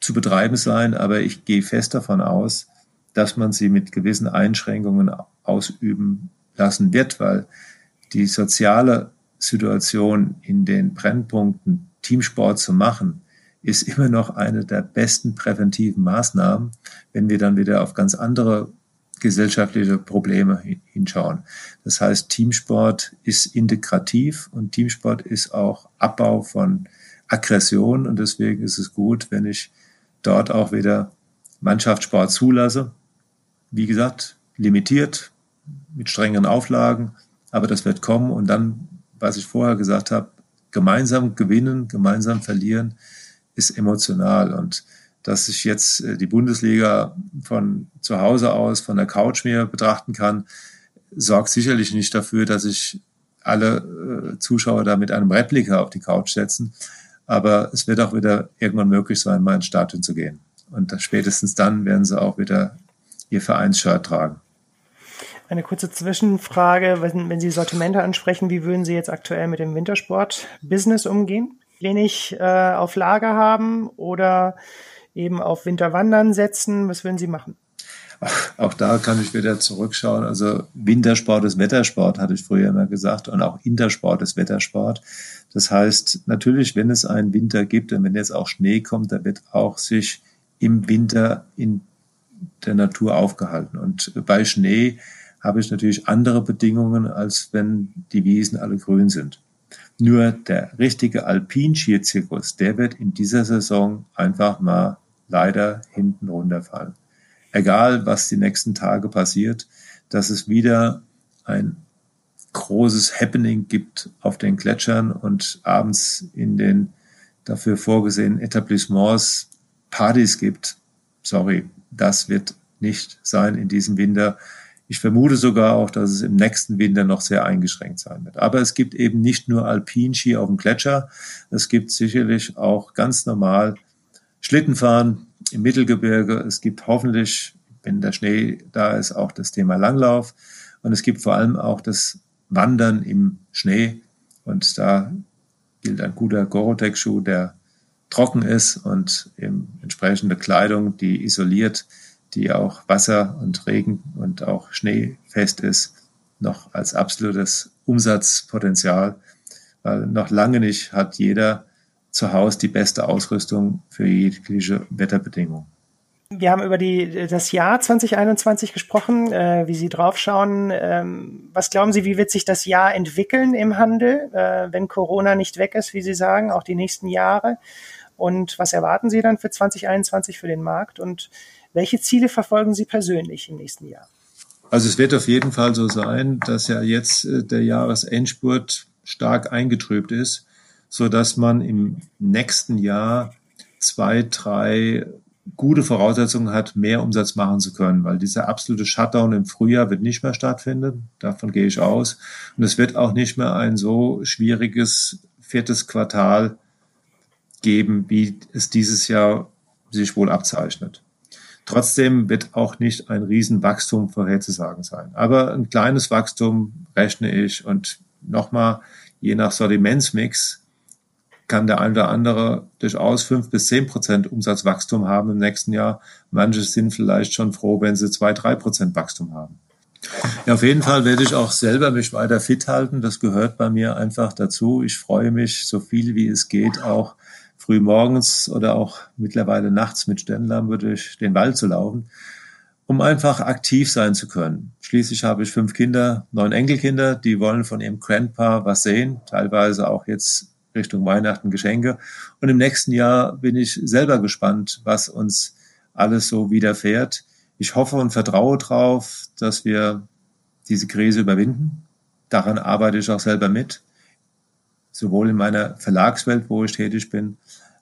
zu betreiben sein, aber ich gehe fest davon aus, dass man sie mit gewissen Einschränkungen ausüben lassen wird, weil die soziale Situation in den Brennpunkten Teamsport zu machen, ist immer noch eine der besten präventiven Maßnahmen, wenn wir dann wieder auf ganz andere gesellschaftliche Probleme hinschauen. Das heißt, Teamsport ist integrativ und Teamsport ist auch Abbau von Aggression und deswegen ist es gut, wenn ich dort auch wieder Mannschaftssport zulasse. Wie gesagt, limitiert, mit strengen Auflagen, aber das wird kommen und dann, was ich vorher gesagt habe, gemeinsam gewinnen, gemeinsam verlieren, ist emotional und dass ich jetzt äh, die Bundesliga von zu Hause aus, von der Couch mir betrachten kann, sorgt sicherlich nicht dafür, dass ich alle äh, Zuschauer da mit einem Replika auf die Couch setzen. Aber es wird auch wieder irgendwann möglich sein, mal ins Stadion zu gehen. Und spätestens dann werden sie auch wieder ihr Vereinsshirt tragen.
Eine kurze Zwischenfrage, wenn, wenn Sie Sortimente ansprechen, wie würden Sie jetzt aktuell mit dem Wintersport-Business umgehen? Wenig äh, auf Lager haben oder eben auf Winterwandern setzen? Was würden Sie machen?
Ach, auch da kann ich wieder zurückschauen. Also Wintersport ist Wettersport, hatte ich früher immer gesagt, und auch Intersport ist Wettersport. Das heißt, natürlich, wenn es einen Winter gibt und wenn jetzt auch Schnee kommt, da wird auch sich im Winter in der Natur aufgehalten. Und bei Schnee habe ich natürlich andere Bedingungen, als wenn die Wiesen alle grün sind. Nur der richtige Alpinskizirkus, der wird in dieser Saison einfach mal leider hinten runterfallen. Egal, was die nächsten Tage passiert, dass es wieder ein großes Happening gibt auf den Gletschern und abends in den dafür vorgesehenen Etablissements Partys gibt. Sorry, das wird nicht sein in diesem Winter. Ich vermute sogar auch, dass es im nächsten Winter noch sehr eingeschränkt sein wird. Aber es gibt eben nicht nur Alpinski auf dem Gletscher. Es gibt sicherlich auch ganz normal Schlittenfahren im Mittelgebirge. Es gibt hoffentlich, wenn der Schnee da ist, auch das Thema Langlauf. Und es gibt vor allem auch das Wandern im Schnee. Und da gilt ein guter Gorotex-Schuh, der trocken ist und eben entsprechende Kleidung, die isoliert die auch Wasser und Regen und auch Schnee fest ist, noch als absolutes Umsatzpotenzial, weil noch lange nicht hat jeder zu Hause die beste Ausrüstung für jegliche Wetterbedingung.
Wir haben über die, das Jahr 2021 gesprochen, äh, wie Sie draufschauen. Ähm, was glauben Sie, wie wird sich das Jahr entwickeln im Handel, äh, wenn Corona nicht weg ist, wie Sie sagen, auch die nächsten Jahre? Und was erwarten Sie dann für 2021 für den Markt? Und welche Ziele verfolgen Sie persönlich im nächsten Jahr?
Also es wird auf jeden Fall so sein, dass ja jetzt äh, der Jahresendspurt stark eingetrübt ist, so dass man im nächsten Jahr zwei, drei gute Voraussetzungen hat, mehr Umsatz machen zu können, weil dieser absolute Shutdown im Frühjahr wird nicht mehr stattfinden. Davon gehe ich aus. Und es wird auch nicht mehr ein so schwieriges viertes Quartal geben, wie es dieses Jahr sich wohl abzeichnet. Trotzdem wird auch nicht ein Riesenwachstum vorherzusagen sein. Aber ein kleines Wachstum rechne ich und nochmal, je nach Sortimentsmix kann der eine oder andere durchaus fünf bis zehn Prozent Umsatzwachstum haben im nächsten Jahr. Manche sind vielleicht schon froh, wenn sie zwei, drei Prozent Wachstum haben. Ja, auf jeden Fall werde ich auch selber mich weiter fit halten. Das gehört bei mir einfach dazu. Ich freue mich so viel wie es geht auch früh morgens oder auch mittlerweile nachts mit Sternlampe durch den Wald zu laufen, um einfach aktiv sein zu können. Schließlich habe ich fünf Kinder, neun Enkelkinder, die wollen von ihrem Grandpa was sehen, teilweise auch jetzt Richtung Weihnachten Geschenke. Und im nächsten Jahr bin ich selber gespannt, was uns alles so widerfährt. Ich hoffe und vertraue darauf, dass wir diese Krise überwinden. Daran arbeite ich auch selber mit sowohl in meiner Verlagswelt, wo ich tätig bin,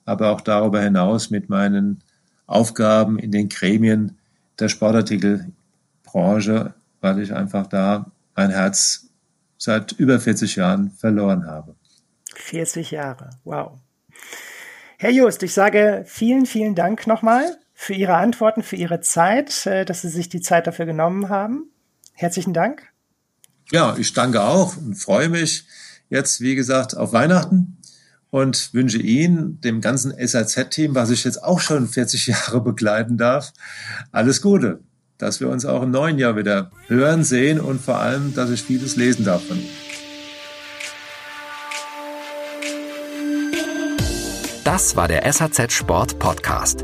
aber auch darüber hinaus mit meinen Aufgaben in den Gremien der Sportartikelbranche, weil ich einfach da mein Herz seit über 40 Jahren verloren habe.
40 Jahre, wow. Herr Just, ich sage vielen, vielen Dank nochmal für Ihre Antworten, für Ihre Zeit, äh, dass Sie sich die Zeit dafür genommen haben. Herzlichen Dank.
Ja, ich danke auch und freue mich, jetzt, wie gesagt, auf Weihnachten und wünsche Ihnen, dem ganzen SAZ-Team, was ich jetzt auch schon 40 (laughs) Jahre begleiten darf, alles Gute. Dass wir uns auch im neuen Jahr wieder hören, sehen und vor allem, dass ich vieles lesen darf von Ihnen.
Das war der SAZ Sport Podcast.